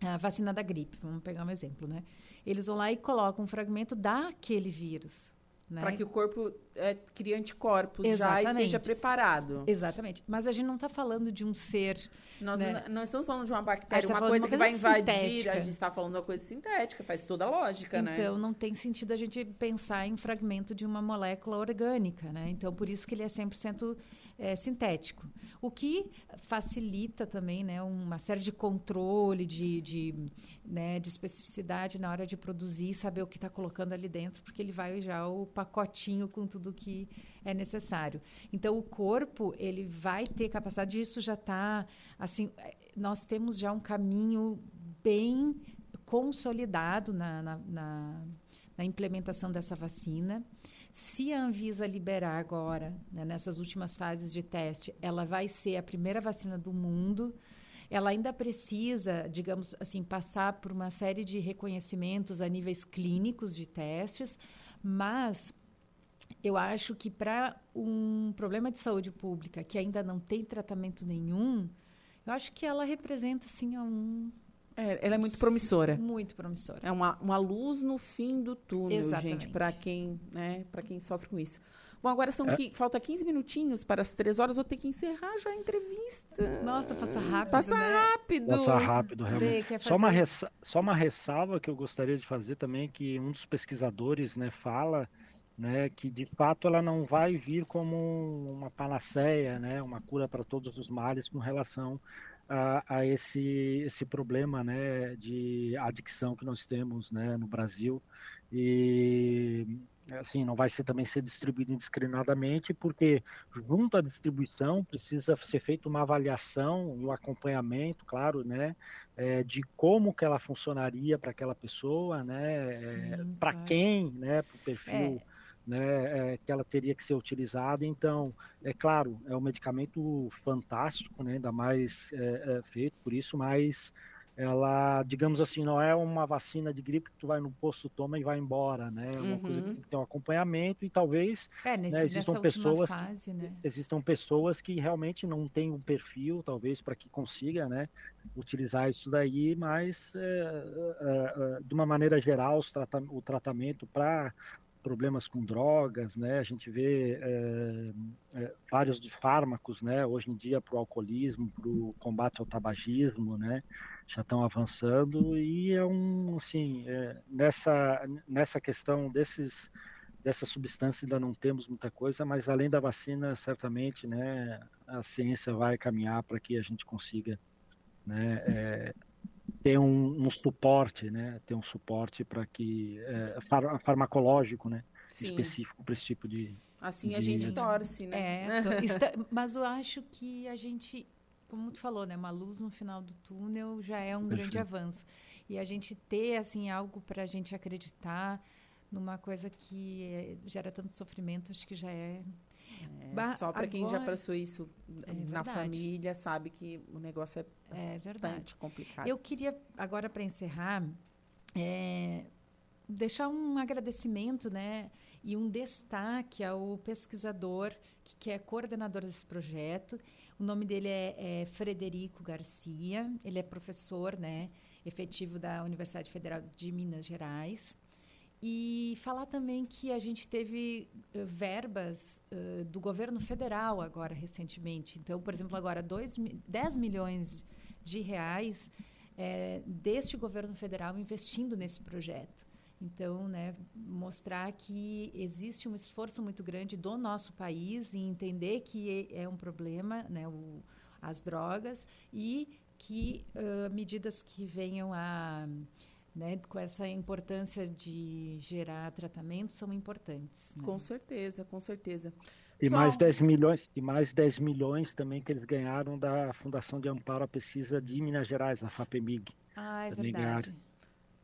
a vacina da gripe, vamos pegar um exemplo, né? Eles vão lá e colocam um fragmento daquele vírus. Né?
Para que o corpo é, crie anticorpos, já
Exatamente.
esteja preparado.
Exatamente. Mas a gente não está falando de um ser.
Nós
né?
não estamos falando de uma bactéria,
gente tá
uma coisa
de
que
uma
vai
coisa
invadir.
sintética.
A gente está falando de uma coisa sintética, faz toda a lógica, né?
Então, não tem sentido a gente pensar em fragmento de uma molécula orgânica, né? Então, por isso que ele é 100% é, sintético. O que facilita também, né, uma série de controle, de, de, né, de especificidade na hora de produzir, saber o que está colocando ali dentro, porque ele vai já o pacotinho com tudo que é necessário. Então, o corpo, ele vai ter capacidade, isso já está, assim, é, nós temos já um caminho bem consolidado na, na, na, na implementação dessa vacina. Se a Anvisa liberar agora, né, nessas últimas fases de teste, ela vai ser a primeira vacina do mundo. Ela ainda precisa, digamos assim, passar por uma série de reconhecimentos a níveis clínicos de testes, mas eu acho que para um problema de saúde pública que ainda não tem tratamento nenhum, eu acho que ela representa assim um
É, ela é muito promissora.
muito promissora.
É uma, uma luz no fim do túnel,
Exatamente.
gente, para quem, né, para quem sofre com isso. Bom, agora são
É.
qui- falta 15 minutinhos para as três horas, vou ter que encerrar já a entrevista.
Nossa, passa rápido,
Passa
né?
rápido.
Passa rápido, realmente.
Vê, quer
Só uma, ressa- só uma ressalva que eu gostaria de fazer também, que um dos pesquisadores né, fala né, que de fato ela não vai vir como uma panaceia, né, uma cura para todos os males com relação a, a esse, esse problema né, de adicção que nós temos né, no Brasil. E assim, não vai ser também ser distribuído indiscriminadamente, porque junto à distribuição precisa ser feita uma avaliação e um acompanhamento, claro, né, é, de como que ela funcionaria para aquela pessoa, né,
Sim,
para
claro.
quem, né, para o perfil
É.
né, é, que ela teria que ser utilizada. Então, é claro, é um medicamento fantástico, né, ainda mais é, é, feito por isso, mas ela, digamos assim, não é uma vacina de gripe que tu vai no posto, toma e vai embora, né? É uma coisa que
Uhum.
tem que ter um acompanhamento e talvez
É, nesse,
né, existam pessoas
última
que-
fase, né?
existam pessoas que realmente não têm um perfil, talvez, para que consiga, né, utilizar isso daí, mas é, é, é, de uma maneira geral, os trata- o tratamento para problemas com drogas, né, a gente vê é, é, vários de fármacos, né, hoje em dia para o alcoolismo, para o combate ao tabagismo, né, já estão avançando e é um, assim, é, nessa nessa questão desses dessa substância ainda não temos muita coisa, mas além da vacina, certamente, né, a ciência vai caminhar para que a gente consiga, né, ter um, um suporte, né, ter um suporte para que é, far- farmacológico, né,
Sim,
específico para esse tipo de
assim a
de-
gente torce, né?
É, tô- está- mas eu acho que a gente, como tu falou, né, uma luz no final do túnel já é um grande
Perfeito.
avanço. E a gente ter assim algo para a gente acreditar numa coisa que eh, gera tanto sofrimento, acho que já é.
É, Só para quem já passou isso
É
na família sabe que o negócio é
É
bastante complicado.
Eu queria, agora para encerrar, é, deixar um agradecimento, né? E um destaque ao pesquisador que, que é coordenador desse projeto. O nome dele é, é Frederico Garcia. Ele é professor, né, efetivo da Universidade Federal de Minas Gerais. E falar também que a gente teve uh, verbas uh, do governo federal agora recentemente. Então, por exemplo, agora dois, 10 milhões de reais é, deste governo federal investindo nesse projeto. Então, né, mostrar que existe um esforço muito grande do nosso país em entender que é um problema, né, o, as drogas, e que uh, medidas que venham a né, com essa importância de gerar tratamento são importantes.
Né? Com certeza, com certeza.
E Só... mais 10 milhões, e mais 10 milhões também que eles ganharam da Fundação de Amparo à Pesquisa de Minas Gerais, a FAPEMIG.
Ah, é verdade. Ganharam.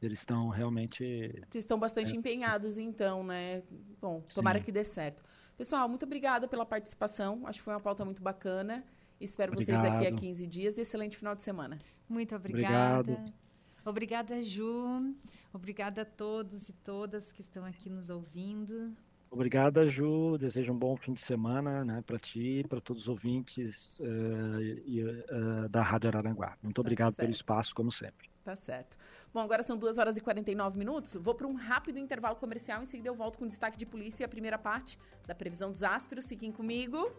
Eles estão realmente.
Vocês estão bastante é... empenhados, então, né? Bom, tomara Sim. que dê certo. Pessoal, muito obrigada pela participação. Acho que foi uma pauta muito bacana. Espero Obrigado. vocês daqui a 15 dias e excelente final de semana.
Muito obrigada. Obrigado. Obrigada, Ju. Obrigada a todos e todas que estão aqui nos ouvindo.
Obrigada, Ju. Desejo um bom fim de semana né, para ti e para todos os ouvintes uh, uh, da Rádio Araranguá. Muito tá obrigado pelo espaço, como sempre.
Tá certo. Bom, agora são 2 horas e 49 minutos. Vou para um rápido intervalo comercial. Em seguida, eu volto com destaque de polícia e a primeira parte da previsão dos astros. Fiquem comigo.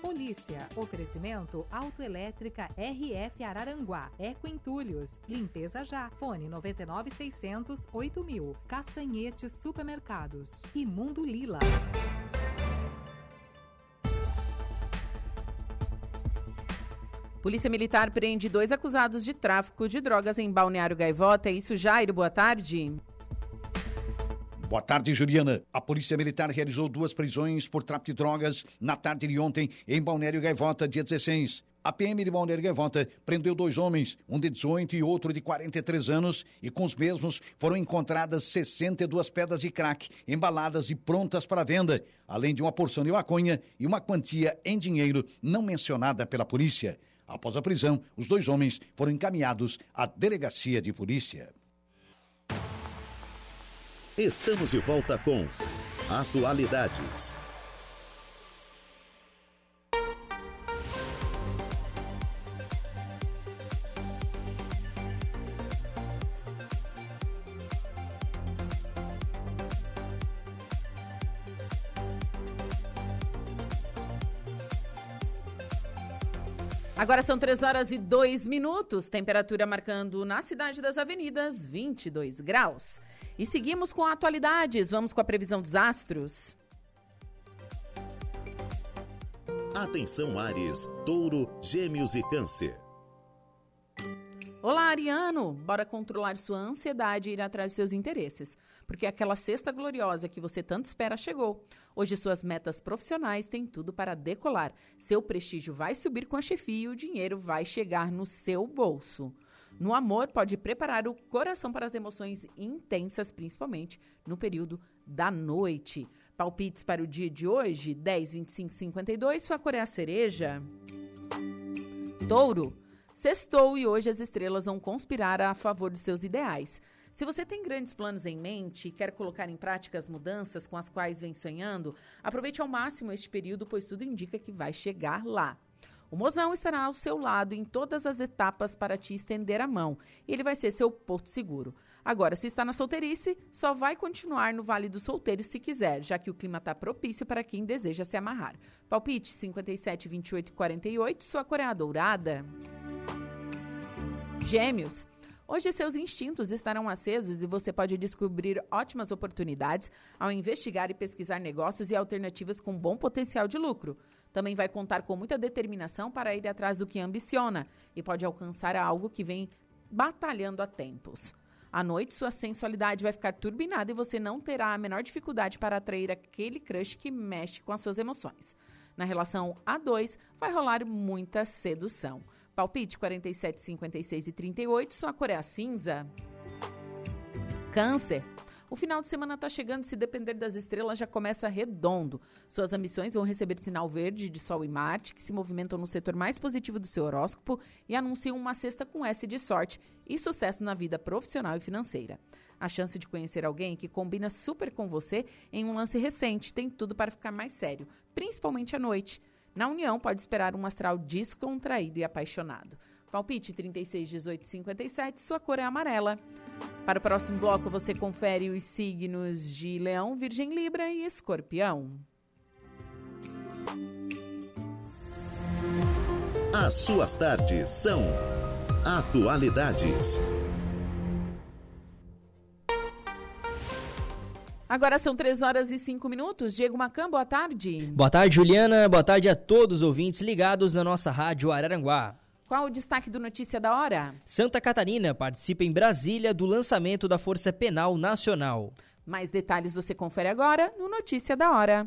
Polícia. Oferecimento Autoelétrica RF Araranguá. Eco Entulhos. Limpeza já. Fone 99600 8000. Castanhetes Supermercados. E Mundo Lila.
Polícia Militar prende dois acusados de tráfico de drogas em Balneário Gaivota. É isso, Jairo? Boa tarde.
Boa tarde, Juliana. A Polícia Militar realizou duas prisões por tráfico de drogas na tarde de ontem em Balneário Gaivota, dia 16. A PM de Balneário Gaivota prendeu dois homens, um de 18 e outro de 43 anos, e com os mesmos foram encontradas 62 pedras de crack, embaladas e prontas para venda, além de uma porção de maconha e uma quantia em dinheiro não mencionada pela polícia. Após a prisão, os dois homens foram encaminhados à delegacia de polícia.
Estamos de volta com Atualidades.
Agora são 3 horas e 2 minutos, temperatura marcando na cidade das avenidas 22 graus. E seguimos com atualidades, vamos com a previsão dos astros.
Atenção Ares, Touro, Gêmeos e Câncer.
Olá, Ariano! Bora controlar sua ansiedade e ir atrás dos seus interesses, porque aquela sexta gloriosa que você tanto espera chegou. Hoje suas metas profissionais têm tudo para decolar. Seu prestígio vai subir com a chefia e o dinheiro vai chegar no seu bolso. No amor, pode preparar o coração para as emoções intensas, principalmente no período da noite. Palpites para o dia de hoje: 10, 25, 52. Sua cor é a cereja. Touro. Sextou e hoje as estrelas vão conspirar a favor de seus ideais. Se você tem grandes planos em mente e quer colocar em prática as mudanças com as quais vem sonhando, aproveite ao máximo este período, pois tudo indica que vai chegar lá. O mozão estará ao seu lado em todas as etapas para te estender a mão. E ele vai ser seu porto seguro. Agora, se está na solteirice, só vai continuar no Vale dos Solteiros se quiser, já que o clima está propício para quem deseja se amarrar. Palpite 57, 28 e 48, sua cor é a dourada. Gêmeos. Hoje seus instintos estarão acesos e você pode descobrir ótimas oportunidades ao investigar e pesquisar negócios e alternativas com bom potencial de lucro. Também vai contar com muita determinação para ir atrás do que ambiciona e pode alcançar algo que vem batalhando há tempos. À noite, sua sensualidade vai ficar turbinada e você não terá a menor dificuldade para atrair aquele crush que mexe com as suas emoções. Na relação A2, vai rolar muita sedução. Palpite 47, 56 e 38, sua cor é a cinza. Câncer. O final de semana está chegando, se depender das estrelas, já começa redondo. Suas ambições vão receber sinal verde de Sol e Marte, que se movimentam no setor mais positivo do seu horóscopo e anunciam uma cesta com S de sorte e sucesso na vida profissional e financeira. A chance de conhecer alguém que combina super com você em um lance recente tem tudo para ficar mais sério, principalmente à noite. Na união, pode esperar um astral descontraído e apaixonado. Palpite 36, 18, 57, sua cor é amarela. Para o próximo bloco, você confere os signos de Leão, Virgem, Libra e Escorpião.
As suas tardes são Atualidades.
Agora são 3 horas e 5 minutos. Diego Macan, boa tarde.
Boa tarde, Juliana. Boa tarde a todos os ouvintes ligados na nossa rádio Araranguá.
Qual o destaque do Notícia da Hora?
Santa Catarina participa em Brasília do lançamento da Força Penal Nacional.
Mais detalhes você confere agora no Notícia da Hora.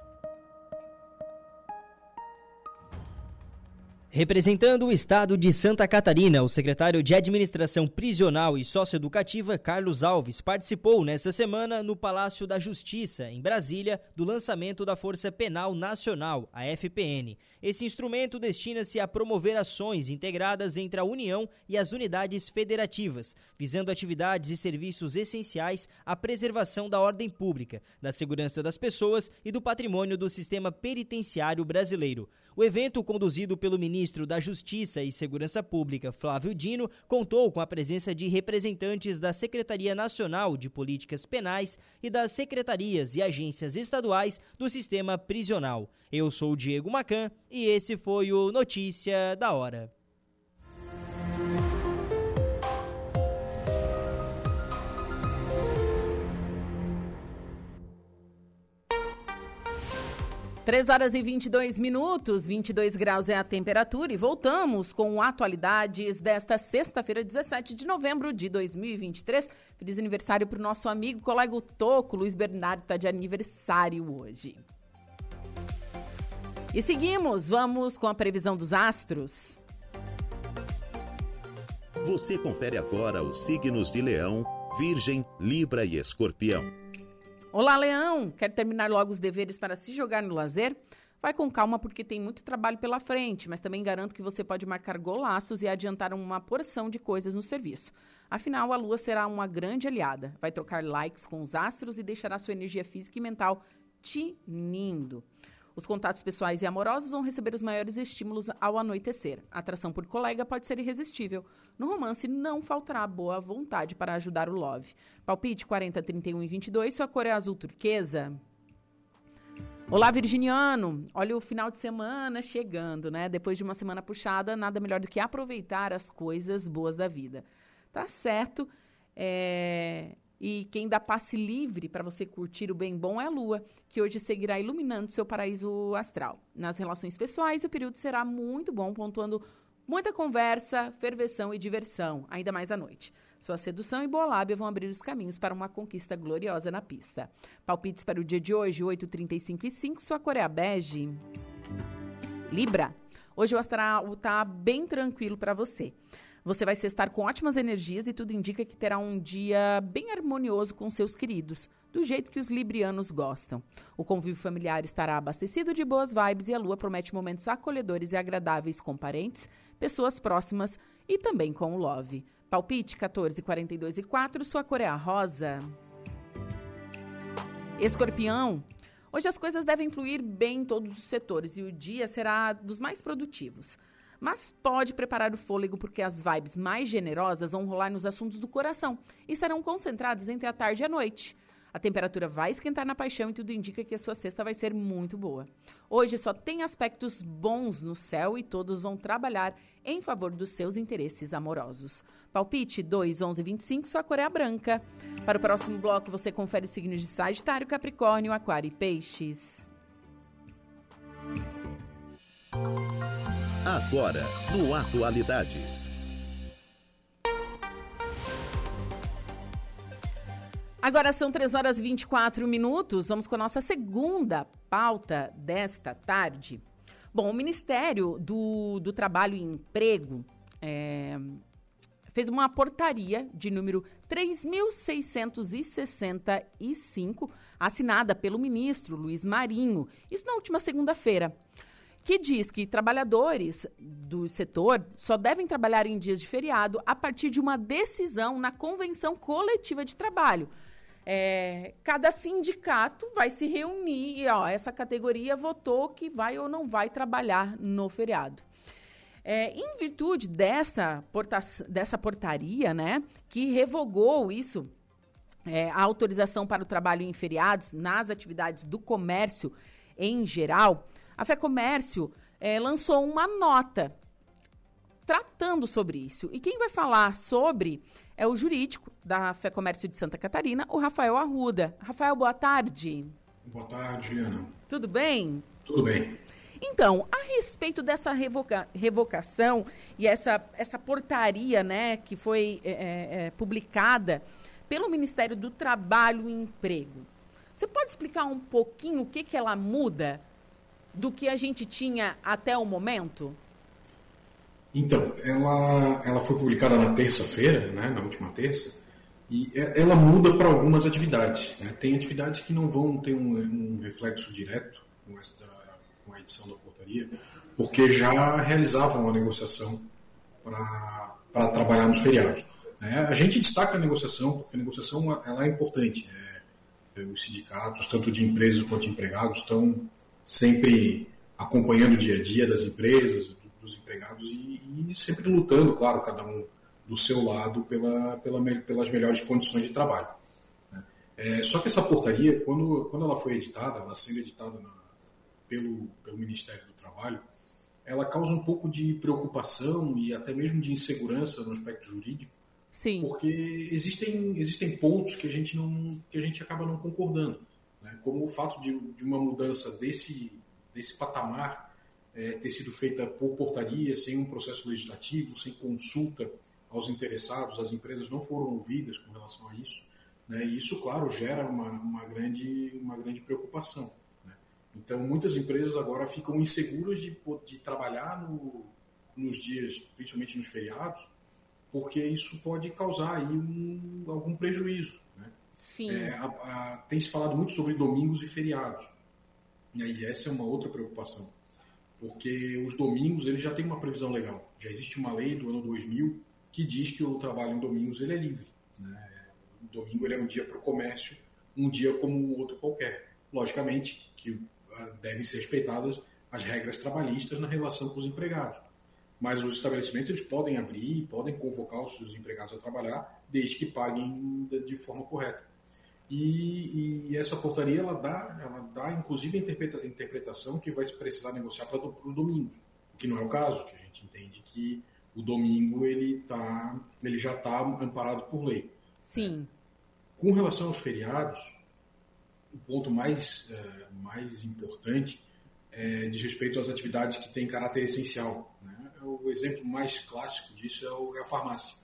Representando o estado de Santa Catarina, o secretário de Administração Prisional e Socioeducativa, Carlos Alves, participou nesta semana no Palácio da Justiça, em Brasília, do lançamento da Força Penal Nacional, a FPN. Esse instrumento destina-se a promover ações integradas entre a União e as unidades federativas, visando atividades e serviços essenciais à preservação da ordem pública, da segurança das pessoas e do patrimônio do sistema penitenciário brasileiro. O evento, conduzido pelo ministro da Justiça e Segurança Pública, Flávio Dino, contou com a presença de representantes da Secretaria Nacional de Políticas Penais e das secretarias e agências estaduais do sistema prisional. Eu sou o Diego Macan e esse foi o Notícia da Hora.
3 horas e 22 minutos, 22 graus é a temperatura e voltamos com atualidades desta sexta-feira, 17 de novembro de 2023. Feliz aniversário para o nosso amigo, colega Toco, Luiz Bernardo, está de aniversário hoje. E seguimos, vamos com a previsão dos astros.
Você confere agora os signos de Leão, Virgem, Libra e Escorpião.
Olá, Leão! Quer terminar logo os deveres para se jogar no lazer? Vai com calma porque tem muito trabalho pela frente, mas também garanto que você pode marcar golaços e adiantar uma porção de coisas no serviço. Afinal, a lua será uma grande aliada. Vai trocar likes com os astros e deixará sua energia física e mental tinindo. Os contatos pessoais e amorosos vão receber os maiores estímulos ao anoitecer. A atração por colega pode ser irresistível. No romance, não faltará boa vontade para ajudar o love. Palpite 40, 31 e 22, sua cor é azul turquesa. Olá, Virginiano! Olha o final de semana chegando, né? Depois de uma semana puxada, nada melhor do que aproveitar as coisas boas da vida. Tá certo. É... E quem dá passe livre para você curtir o bem bom é a Lua, que hoje seguirá iluminando seu paraíso astral. Nas relações pessoais, o período será muito bom, pontuando muita conversa, ferveção e diversão, ainda mais à noite. Sua sedução e boa lábia vão abrir os caminhos para uma conquista gloriosa na pista. Palpites para o dia de hoje, 8h35 e 5, sua cor é bege. Libra. Hoje o astral está bem tranquilo para você. Você vai estar com ótimas energias e tudo indica que terá um dia bem harmonioso com seus queridos, do jeito que os librianos gostam. O convívio familiar estará abastecido de boas vibes e a lua promete momentos acolhedores e agradáveis com parentes, pessoas próximas e também com o love. Palpite 14, 42 e 4, sua cor é a rosa. Escorpião, Hoje as coisas devem fluir bem em todos os setores e o dia será dos mais produtivos. Mas pode preparar o fôlego porque as vibes mais generosas vão rolar nos assuntos do coração e estarão concentradas entre a tarde e a noite. A temperatura vai esquentar na paixão e tudo indica que a sua sexta vai ser muito boa. Hoje só tem aspectos bons no céu e todos vão trabalhar em favor dos seus interesses amorosos. Palpite 2, 11, 25, sua cor é a branca. Para o próximo bloco, você confere os signos de Sagitário, Capricórnio, Aquário e Peixes.
Agora, no Atualidades.
Agora são 3 horas e 24 minutos. Vamos com a nossa segunda pauta desta tarde. Bom, o Ministério do, do Trabalho e Emprego é, fez uma portaria de número 3.665, assinada pelo ministro Luiz Marinho, isso na última segunda-feira que diz que trabalhadores do setor só devem trabalhar em dias de feriado a partir de uma decisão na convenção coletiva de trabalho. É, cada sindicato vai se reunir e ó, essa categoria votou que vai ou não vai trabalhar no feriado. É, em virtude dessa, porta, dessa portaria, né, que revogou isso, é, a autorização para o trabalho em feriados nas atividades do comércio em geral, a Fé Comércio é, lançou uma nota tratando sobre isso. E quem vai falar sobre é o jurídico da Fé Comércio de Santa Catarina, o Rafael Arruda. Rafael, boa tarde.
Boa tarde, Juliana.
Tudo bem?
Tudo bem.
Então, a respeito dessa revoca revocação e essa, essa portaria né, que foi é, é, publicada pelo Ministério do Trabalho e Emprego, você pode explicar um pouquinho o que, que ela muda do que a gente tinha até o momento?
Então, ela, ela foi publicada na terça-feira, né, na última terça, e é, ela muda para algumas atividades. Né? Tem atividades que não vão ter um, um reflexo direto com, essa, com a edição da portaria, porque já realizavam a negociação para trabalhar nos feriados. Né? A gente destaca a negociação, porque a negociação ela é importante. É, os sindicatos, tanto de empresas quanto de empregados, estão sempre acompanhando o dia a dia das empresas, dos empregados e, e, sempre lutando, claro, cada um do seu lado pela, pela, pelas melhores condições de trabalho. Né? É, só que essa portaria, quando, quando ela foi editada, ela sendo editada na, pelo, pelo Ministério do Trabalho, ela causa um pouco de preocupação e até mesmo de insegurança no aspecto jurídico,
Sim.
porque existem, existem pontos que a gente não que a gente acaba não concordando, né? como o fato de, de uma mudança desse desse patamar é, ter sido feita por portaria, sem um processo legislativo, sem consulta aos interessados, as empresas não foram ouvidas com relação a isso. Né? E isso, claro, gera uma, uma, grande, uma grande preocupação. Né? Então, muitas empresas agora ficam inseguras de, de trabalhar no, nos dias, principalmente nos feriados, porque isso pode causar aí um, algum prejuízo.
Sim.
É, a, a, tem se falado muito sobre domingos e feriados. E aí essa é uma outra preocupação porque os domingos ele já tem uma previsão legal. Já existe uma lei do ano 2000 que diz que o trabalho em domingos ele é livre. Né? O domingo ele é um dia para o comércio, um dia como um outro qualquer. Logicamente que ah, devem ser respeitadas as regras trabalhistas na relação com os empregados. Mas os estabelecimentos eles podem abrir, podem convocar os seus empregados a trabalhar, desde que paguem de forma correta. E, e, essa portaria ela dá, ela dá inclusive a interpretação que vai precisar negociar para os domingos, o que não é o caso, que a gente entende que o domingo ele, tá, ele já está amparado por lei.
Sim.
Com relação aos feriados, o ponto mais, é, mais importante é, diz respeito às atividades que têm caráter essencial. Né? O exemplo mais clássico disso é, o, é a farmácia.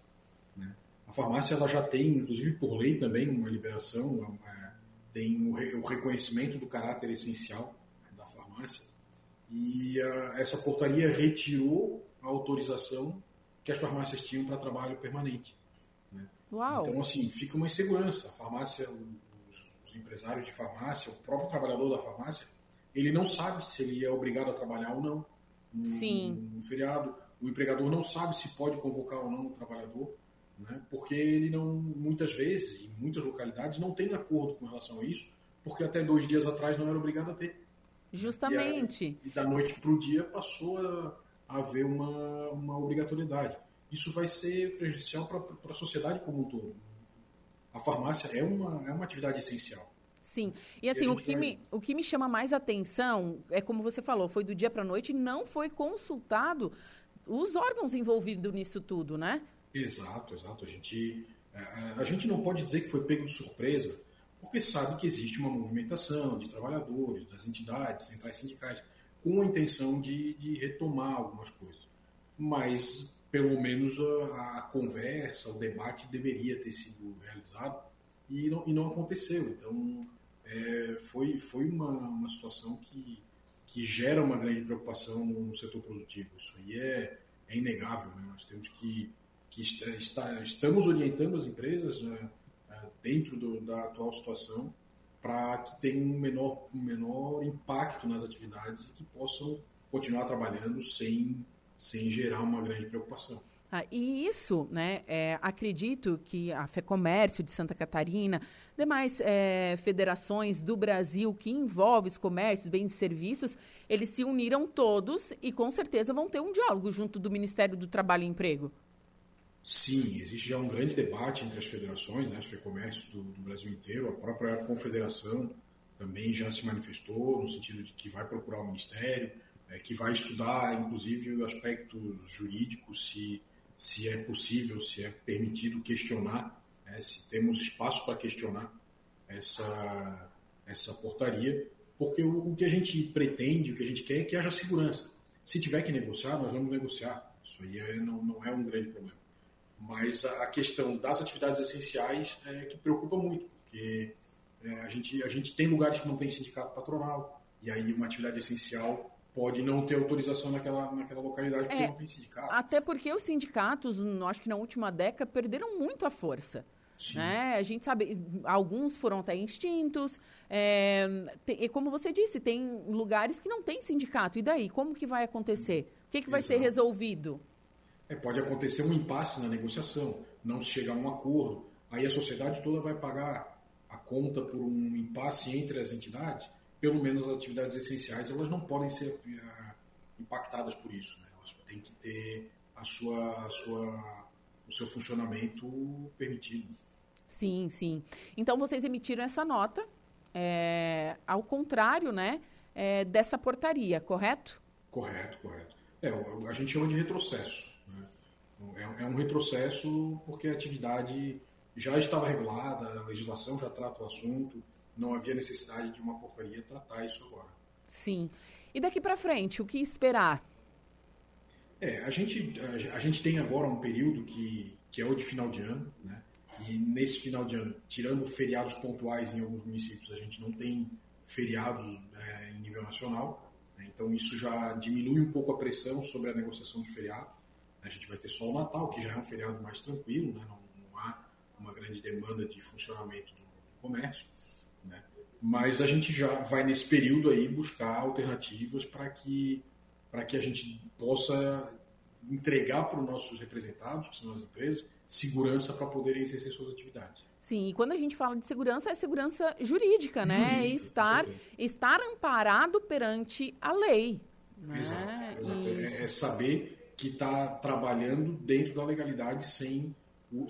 A farmácia ela já tem, inclusive por lei também, uma liberação, é, tem o, reconhecimento do caráter essencial da farmácia. E a, essa portaria retirou a autorização que as farmácias tinham para trabalho permanente. Né?
Uau.
Então, assim, fica uma insegurança. A farmácia, os, os empresários de farmácia, o próprio trabalhador da farmácia, ele não sabe se ele é obrigado a trabalhar ou não no,
Sim.
no feriado. O empregador não sabe se pode convocar ou não o trabalhador né? porque ele não, muitas vezes, em muitas localidades, não tem acordo com relação a isso, porque até dois dias atrás não era obrigado a ter.
Justamente.
E, e da noite para o dia passou a, a haver uma, uma obrigatoriedade. Isso vai ser prejudicial para a sociedade como um todo. A farmácia é uma, é uma atividade essencial.
Sim. E assim, o, que vai... me, o que me chama mais atenção é como você falou, foi do dia para a noite e não foi consultado os órgãos envolvidos nisso tudo, né?
Exato, exato. A gente, a, a gente não pode dizer que foi pego de surpresa, porque sabe que existe uma movimentação de trabalhadores, das entidades, centrais sindicais, com a intenção de, de retomar algumas coisas. Mas, pelo menos, a, a, conversa, o debate deveria ter sido realizado e não, e não aconteceu. Então, é, foi, foi uma, uma situação que, que gera uma grande preocupação no setor produtivo. Isso aí é, é inegável. Né? Nós temos que, que está, estamos orientando as empresas né, dentro do, da atual situação para que tenham um menor, um menor impacto nas atividades e que possam continuar trabalhando sem, sem gerar uma grande preocupação.
Ah, e isso, né, é, acredito que a FEComércio de Santa Catarina, demais é, federações do Brasil que envolvem os comércios, bens e serviços, eles se uniram todos e com certeza vão ter um diálogo junto do Ministério do Trabalho e Emprego.
Sim, existe já um grande debate entre as federações, né, as FEComércio do, do Brasil inteiro, a própria confederação também já se manifestou no sentido de que vai procurar o Ministério, é, que vai estudar, inclusive, aspectos jurídicos, se se é possível, se é permitido questionar, né, se temos espaço para questionar essa, essa portaria, porque o, o, que a gente pretende, o que a gente quer é que haja segurança. Se tiver que negociar, nós vamos negociar. Isso aí é, não, não é um grande problema. Mas a, questão das atividades essenciais é que preocupa muito, porque é, a, gente, a gente tem lugares que não tem sindicato patronal, e aí uma atividade essencial pode não ter autorização naquela, naquela localidade porque é, não tem sindicato.
Até porque os sindicatos, acho que na última década, perderam muito a força. Né? A gente sabe, alguns foram até extintos. É, tem, e como você disse, tem lugares que não tem sindicato. E daí? Como que vai acontecer? O que, que vai Exato. ser resolvido?
É, pode acontecer um impasse na negociação, não se chegar a um acordo. Aí a sociedade toda vai pagar a conta por um impasse entre as entidades pelo menos as atividades essenciais, elas não podem ser uh, impactadas por isso. Né? Elas têm que ter a sua, a sua, o seu funcionamento permitido.
Sim, sim. Então vocês emitiram essa nota, é, ao contrário, né, é, dessa portaria, correto?
Correto, correto. É, a gente chama de retrocesso. É, é um retrocesso porque a atividade já estava regulada, a legislação já trata o assunto, não havia necessidade de uma portaria tratar isso agora.
Sim. E daqui para frente, o que esperar?
É, a gente, a, a, gente tem agora um período que, que é o de final de ano, né? E nesse final de ano, tirando feriados pontuais em alguns municípios, a gente não tem feriados né, em nível nacional. Né? Então isso já diminui um pouco a pressão sobre a negociação de feriados. A gente vai ter só o Natal, que já é um feriado mais tranquilo, né? não, não há uma grande demanda de funcionamento do comércio. Mas a gente já vai nesse período aí buscar alternativas para que, que a gente possa entregar para os nossos representados, que são as empresas, segurança para poderem exercer suas atividades.
Sim, e quando a gente fala de segurança, é segurança jurídica, né? Jurídica, estar, estar amparado perante a lei. Né?
Exato, exato. É, é saber que está trabalhando dentro da legalidade sem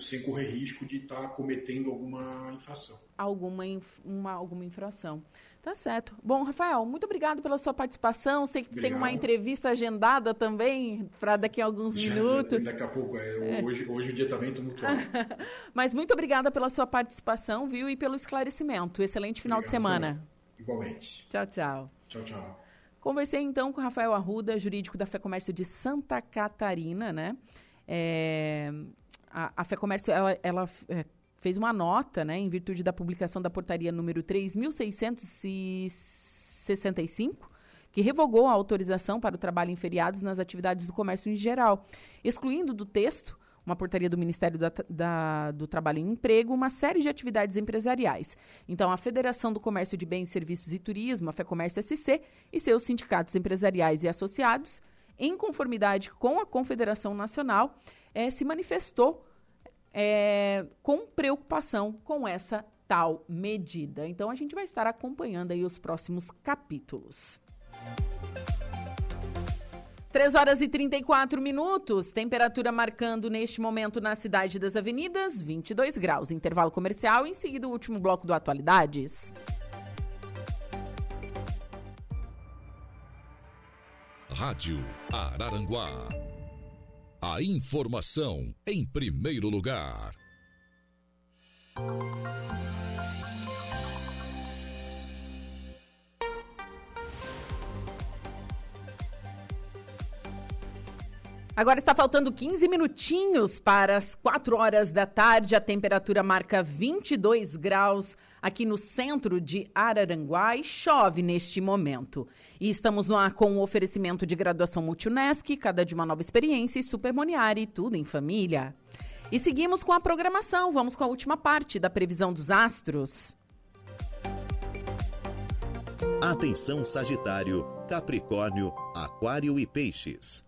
sem correr risco de estar tá cometendo alguma infração.
Alguma, uma, alguma infração. Tá certo. Bom, Rafael, muito obrigado pela sua participação. Sei que tu tem uma entrevista agendada também para daqui a alguns Já, minutos.
Daqui a pouco, é, é. Hoje, hoje o dia também está muito
Mas muito obrigada pela sua participação, viu? E pelo esclarecimento. Excelente final Obrigado, de semana.
Igualmente.
Tchau, tchau.
Tchau, tchau.
Conversei então com Rafael Arruda, jurídico da Fé Comércio de Santa Catarina, né? É, a, a FEComércio, ela, ela é, fez uma nota, né, em virtude da publicação da portaria número 3.665, que revogou a autorização para o trabalho em feriados nas atividades do comércio em geral, excluindo do texto uma portaria do Ministério da, da, do Trabalho e Emprego, uma série de atividades empresariais. Então, a Federação do Comércio de Bens, Serviços e Turismo, a FEComércio SC, e seus sindicatos empresariais e associados, em conformidade com a Confederação Nacional, é, se manifestou é, com preocupação com essa tal medida. Então a gente vai estar acompanhando aí os próximos capítulos. 3 horas e 34 minutos, temperatura marcando neste momento na cidade das avenidas, 22 graus. Intervalo comercial, em seguida o último bloco do Atualidades.
Rádio Araranguá. A informação em primeiro lugar.
Agora está faltando 15 minutinhos para as 4 horas da tarde. A temperatura marca 22 graus aqui no centro de Araranguá e chove neste momento. E estamos no ar com o oferecimento de graduação Multunesc, cada de uma nova experiência e Supermoniari, tudo em família. E seguimos com a programação. Vamos com a última parte da previsão dos astros.
Atenção Sagitário, Capricórnio, Aquário e Peixes.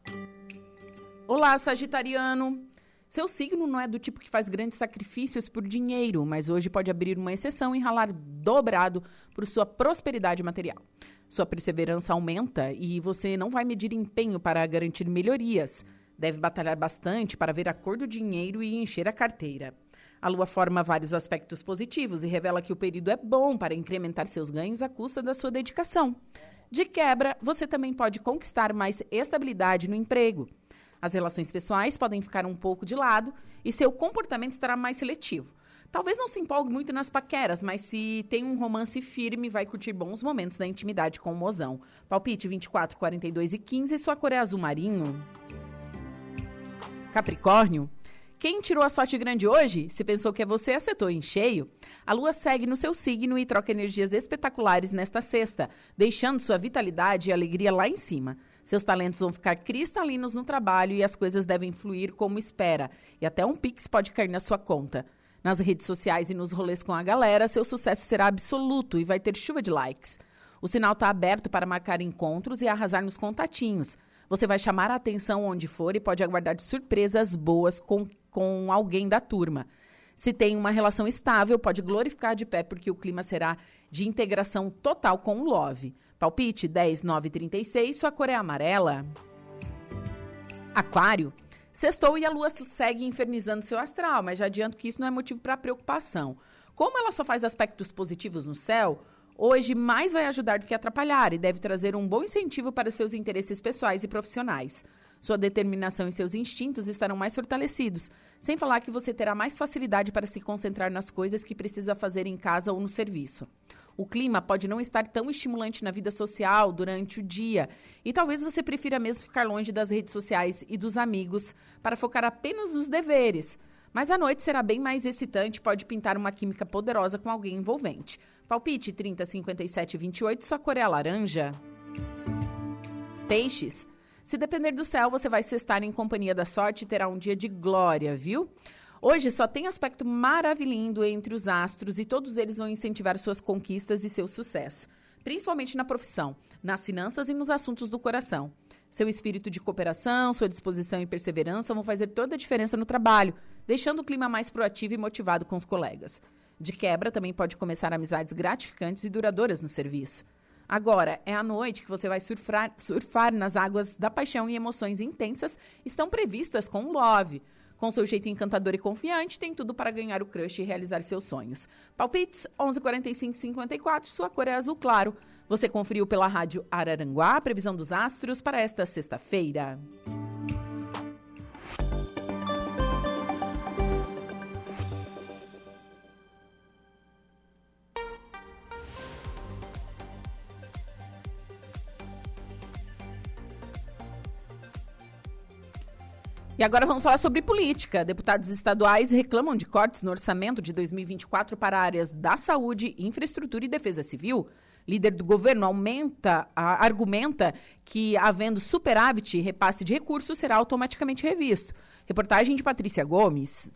Olá, Sagitariano. Seu signo não é do tipo que faz grandes sacrifícios por dinheiro, mas hoje pode abrir uma exceção e ralar dobrado por sua prosperidade material. Sua perseverança aumenta e você não vai medir empenho para garantir melhorias. Deve batalhar bastante para ver a cor do dinheiro e encher a carteira. A lua forma vários aspectos positivos e revela que o período é bom para incrementar seus ganhos à custa da sua dedicação. De quebra, você também pode conquistar mais estabilidade no emprego. As relações pessoais podem ficar um pouco de lado e seu comportamento estará mais seletivo. Talvez não se empolgue muito nas paqueras, mas se tem um romance firme, vai curtir bons momentos da intimidade com o mozão. Palpite 24, 42 e 15, sua cor é azul marinho. Capricórnio. Quem tirou a sorte grande hoje? Se pensou que é você, acertou em cheio. A lua segue no seu signo e troca energias espetaculares nesta sexta, deixando sua vitalidade e alegria lá em cima. Seus talentos vão ficar cristalinos no trabalho e as coisas devem fluir como espera. E até um pix pode cair na sua conta. Nas redes sociais e nos rolês com a galera, seu sucesso será absoluto e vai ter chuva de likes. O sinal está aberto para marcar encontros e arrasar nos contatinhos. Você vai chamar a atenção onde for e pode aguardar surpresas boas com, com alguém da turma. Se tem uma relação estável, pode glorificar de pé, porque o clima será de integração total com o Love. Palpite 10, 9, 36, sua cor é amarela. Aquário. Sextou e a lua segue infernizando seu astral, mas já adianto que isso não é motivo para preocupação. Como ela só faz aspectos positivos no céu, hoje mais vai ajudar do que atrapalhar e deve trazer um bom incentivo para seus interesses pessoais e profissionais. Sua determinação e seus instintos estarão mais fortalecidos, sem falar que você terá mais facilidade para se concentrar nas coisas que precisa fazer em casa ou no serviço. O clima pode não estar tão estimulante na vida social durante o dia e talvez você prefira mesmo ficar longe das redes sociais e dos amigos para focar apenas nos deveres. Mas a noite será bem mais excitante pode pintar uma química poderosa com alguém envolvente. Palpite 30, 57 28, sua cor é laranja. Peixes. Se depender do céu, você vai se estar em companhia da sorte e terá um dia de glória, viu? Hoje só tem aspecto maravilhoso entre os astros e todos eles vão incentivar suas conquistas e seu sucesso, principalmente na profissão, nas finanças e nos assuntos do coração. Seu espírito de cooperação, sua disposição e perseverança vão fazer toda a diferença no trabalho, deixando o clima mais proativo e motivado com os colegas. De quebra, também pode começar amizades gratificantes e duradouras no serviço. Agora, é a noite que você vai surfar, surfar nas águas da paixão e emoções intensas estão previstas com o Love. Com seu jeito encantador e confiante, tem tudo para ganhar o crush e realizar seus sonhos. Palpites 11:45 54, sua cor é azul claro. Você conferiu pela rádio Araranguá a previsão dos astros para esta sexta-feira. E agora vamos falar sobre política. Deputados estaduais reclamam de cortes no orçamento de 2024 para áreas da saúde, infraestrutura e defesa civil. Líder do governo aumenta, argumenta que, havendo superávit, repasse de recursos será automaticamente revisto. Reportagem de Patrícia Gomes.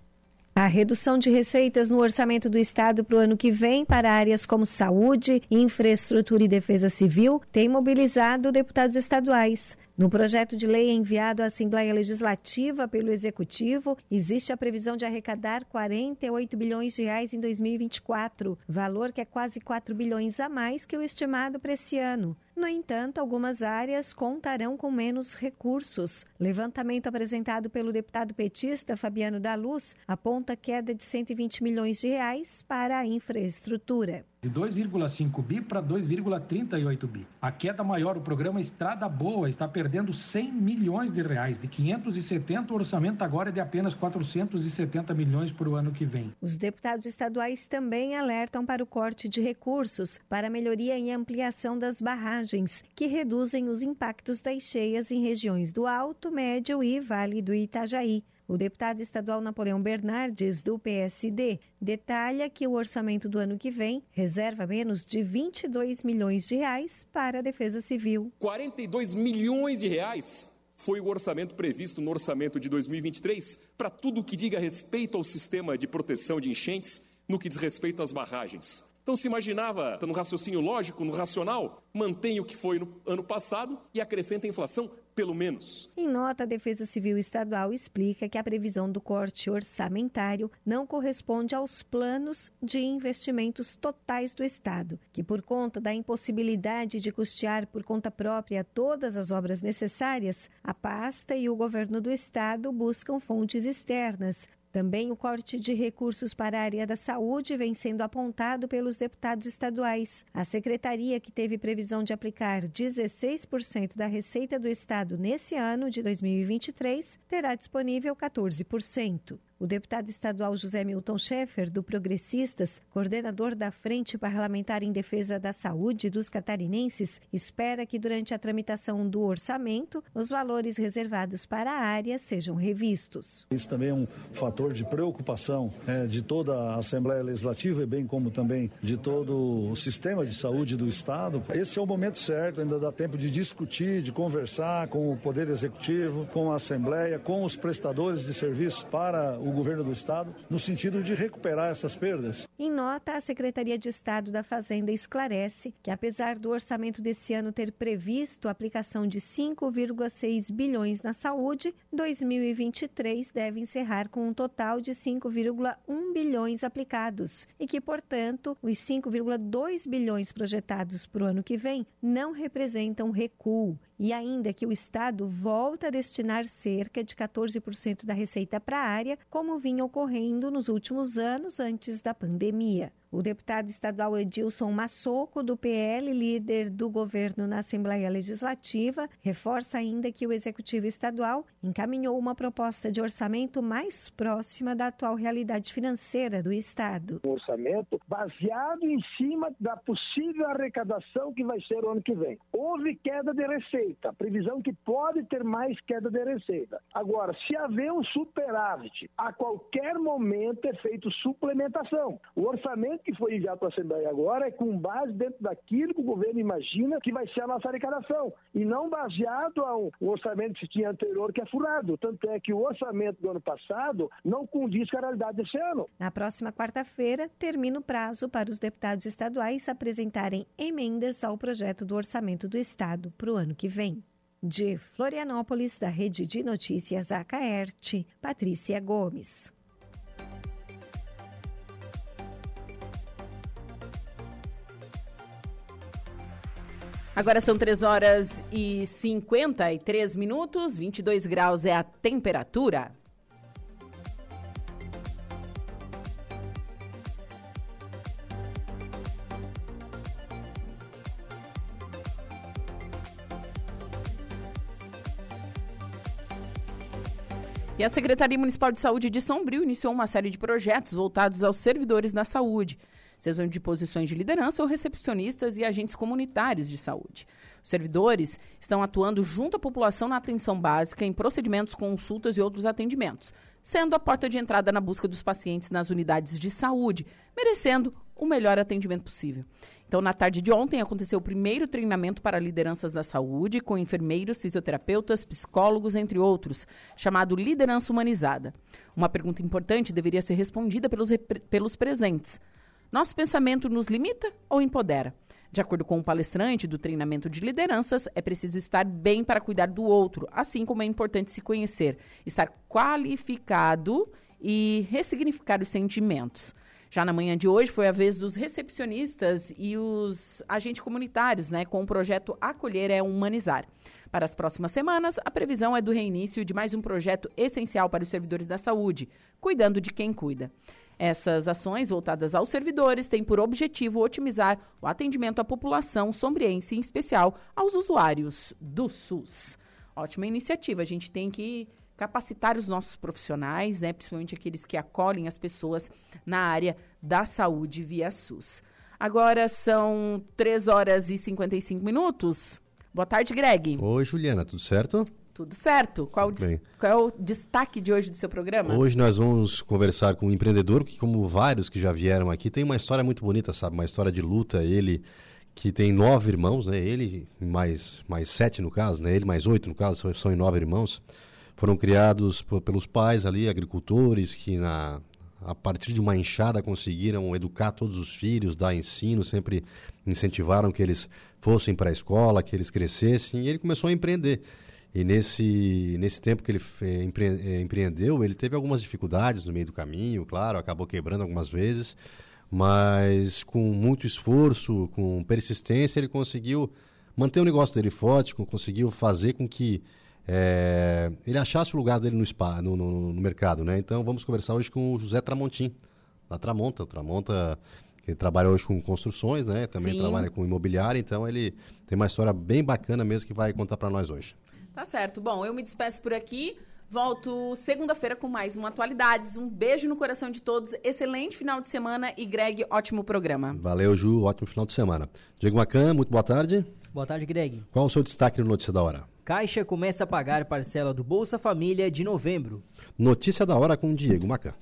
A redução de receitas no orçamento do Estado para o ano que vem para áreas como saúde, infraestrutura e defesa civil tem mobilizado deputados estaduais. No projeto de lei enviado à Assembleia Legislativa pelo Executivo, existe a previsão de arrecadar 48 bilhões de reais em 2024, valor que é quase 4 bilhões a mais que o estimado para esse ano. No entanto, algumas áreas contarão com menos recursos. Levantamento apresentado pelo deputado petista Fabiano da Luz aponta queda de 120 milhões de reais para a infraestrutura.
De 2,5 bi para 2,38 bi. A queda maior, o programa Estrada Boa está perdendo 100 milhões de reais. De 570, o orçamento agora é de apenas 470 milhões para o ano que vem.
Os deputados estaduais também alertam para o corte de recursos para melhoria e ampliação das barragens, que reduzem os impactos das cheias em regiões do Alto, Médio e Vale do Itajaí. O deputado estadual Napoleão Bernardes, do PSD, detalha que o orçamento do ano que vem reserva menos de 22 milhões de reais para a Defesa Civil.
42 milhões de reais foi o orçamento previsto no orçamento de 2023 para tudo o que diga respeito ao sistema de proteção de enchentes, no que diz respeito às barragens. Então se imaginava, no raciocínio lógico, no racional, mantém o que foi no ano passado e acrescenta a inflação pelo menos.
Em nota, a Defesa Civil Estadual explica que a previsão do corte orçamentário não corresponde aos planos de investimentos totais do Estado, que, por conta da impossibilidade de custear por conta própria todas as obras necessárias, a pasta e o governo do Estado buscam fontes externas, também o corte de recursos para a área da saúde vem sendo apontado pelos deputados estaduais. A secretaria, que teve previsão de aplicar 16% da receita do Estado nesse ano de 2023, terá disponível 14%. O deputado estadual José Milton Schaeffer, do Progressistas, coordenador da Frente Parlamentar em Defesa da Saúde dos Catarinenses, espera que durante a tramitação do orçamento, os valores reservados para a área sejam revistos.
Isso também é um fator de preocupação é, de toda a Assembleia Legislativa e bem como também de todo o sistema de saúde do Estado. Esse é o momento certo, ainda dá tempo de discutir, de conversar com o Poder Executivo, com a Assembleia, com os prestadores de serviço para o governo do estado no sentido de recuperar essas perdas.
Em nota, a Secretaria de Estado da Fazenda esclarece que apesar do orçamento desse ano ter previsto a aplicação de 5,6 bilhões na saúde, 2023 deve encerrar com um total de 5,1 bilhões aplicados e que, portanto, os 5,2 bilhões projetados para o ano que vem não representam recuo e ainda que o Estado volta a destinar cerca de 14% da receita para a área, como vinha ocorrendo nos últimos anos antes da pandemia. O deputado estadual Edilson Massoco, do PL, líder do governo na Assembleia Legislativa, reforça ainda que o Executivo Estadual encaminhou uma proposta de orçamento mais próxima da atual realidade financeira do Estado.
Um orçamento baseado em cima da possível arrecadação que vai ser o ano que vem. Houve queda de receita, previsão que pode ter mais queda de receita. Agora, se haver um superávit, a qualquer momento é feito suplementação. O orçamento que foi enviado para a Assembleia agora é com base dentro daquilo que o governo imagina que vai ser a nossa arrecadação, e não baseado a um, orçamento que tinha anterior que é furado. Tanto é que o orçamento do ano passado não condiz com a realidade desse ano.
Na próxima quarta-feira, termina o prazo para os deputados estaduais apresentarem emendas ao projeto do orçamento do Estado para o ano que vem. De Florianópolis, da Rede de Notícias Acaerte, Patrícia Gomes.
Agora são 3 horas e 53 minutos, 22 graus é a temperatura. E a Secretaria Municipal de Saúde de Sombrio iniciou uma série de projetos voltados aos servidores da saúde sejam de posições de liderança ou recepcionistas e agentes comunitários de saúde. Os servidores estão atuando junto à população na atenção básica, em procedimentos, consultas e outros atendimentos, sendo a porta de entrada na busca dos pacientes nas unidades de saúde, merecendo o melhor atendimento possível. Então, na tarde de ontem, aconteceu o primeiro treinamento para lideranças da saúde, com enfermeiros, fisioterapeutas, psicólogos, entre outros, chamado Liderança Humanizada. Uma pergunta importante deveria ser respondida pelos, pelos presentes. Nosso pensamento nos limita ou empodera? De acordo com o palestrante do treinamento de lideranças, é preciso estar bem para cuidar do outro, assim como é importante se conhecer, estar qualificado e ressignificar os sentimentos. Já na manhã de hoje foi a vez dos recepcionistas e os agentes comunitários, né, com o projeto Acolher é Humanizar. Para as próximas semanas, a previsão é do reinício de mais um projeto essencial para os servidores da saúde, cuidando de quem cuida. Essas ações voltadas aos servidores têm por objetivo otimizar o atendimento à população sombriense, em especial aos usuários do SUS. Ótima iniciativa. A gente tem que capacitar os nossos profissionais, né, principalmente aqueles que acolhem as pessoas na área da saúde via SUS. Agora são 3 horas e 55 minutos. Boa tarde, Greg.
Oi, Juliana, tudo certo?
Tudo certo. Qual, qual, é o destaque de hoje do seu programa?
Hoje nós vamos conversar com um empreendedor que, como vários que já vieram aqui, tem uma história muito bonita, sabe? Uma história de luta. Ele que tem nove irmãos, né? Ele mais, mais sete no caso, né? Ele mais oito no caso, são nove irmãos. Foram criados por, pelos pais ali, agricultores, que na, a partir de uma enxada conseguiram educar todos os filhos, dar ensino, sempre incentivaram que eles fossem para a escola, que eles crescessem, e ele começou a empreender. E nesse, nesse tempo que ele eh, empreendeu, ele teve algumas dificuldades no meio do caminho, claro, acabou quebrando algumas vezes, mas com muito esforço, com persistência, ele conseguiu manter o negócio dele forte, conseguiu fazer com que é, ele achasse o lugar dele no, spa, no, no, no, mercado. Né? Então vamos conversar hoje com o José Tramontim, da Tramonta. O Tramonta ele trabalha hoje com construções, né? também Sim. trabalha com imobiliário, então ele tem uma história bem bacana mesmo que vai contar para nós hoje.
Tá certo. Bom, eu me despeço por aqui. Volto segunda-feira com mais uma Atualidades. Um beijo no coração de todos. Excelente final de semana e Greg, ótimo programa.
Valeu, Ju. Ótimo final de semana. Diego Macan, muito boa tarde.
Boa tarde, Greg.
Qual o seu destaque no Notícia da Hora?
Caixa começa a pagar parcela do Bolsa Família de novembro.
Notícia da Hora com Diego Macan.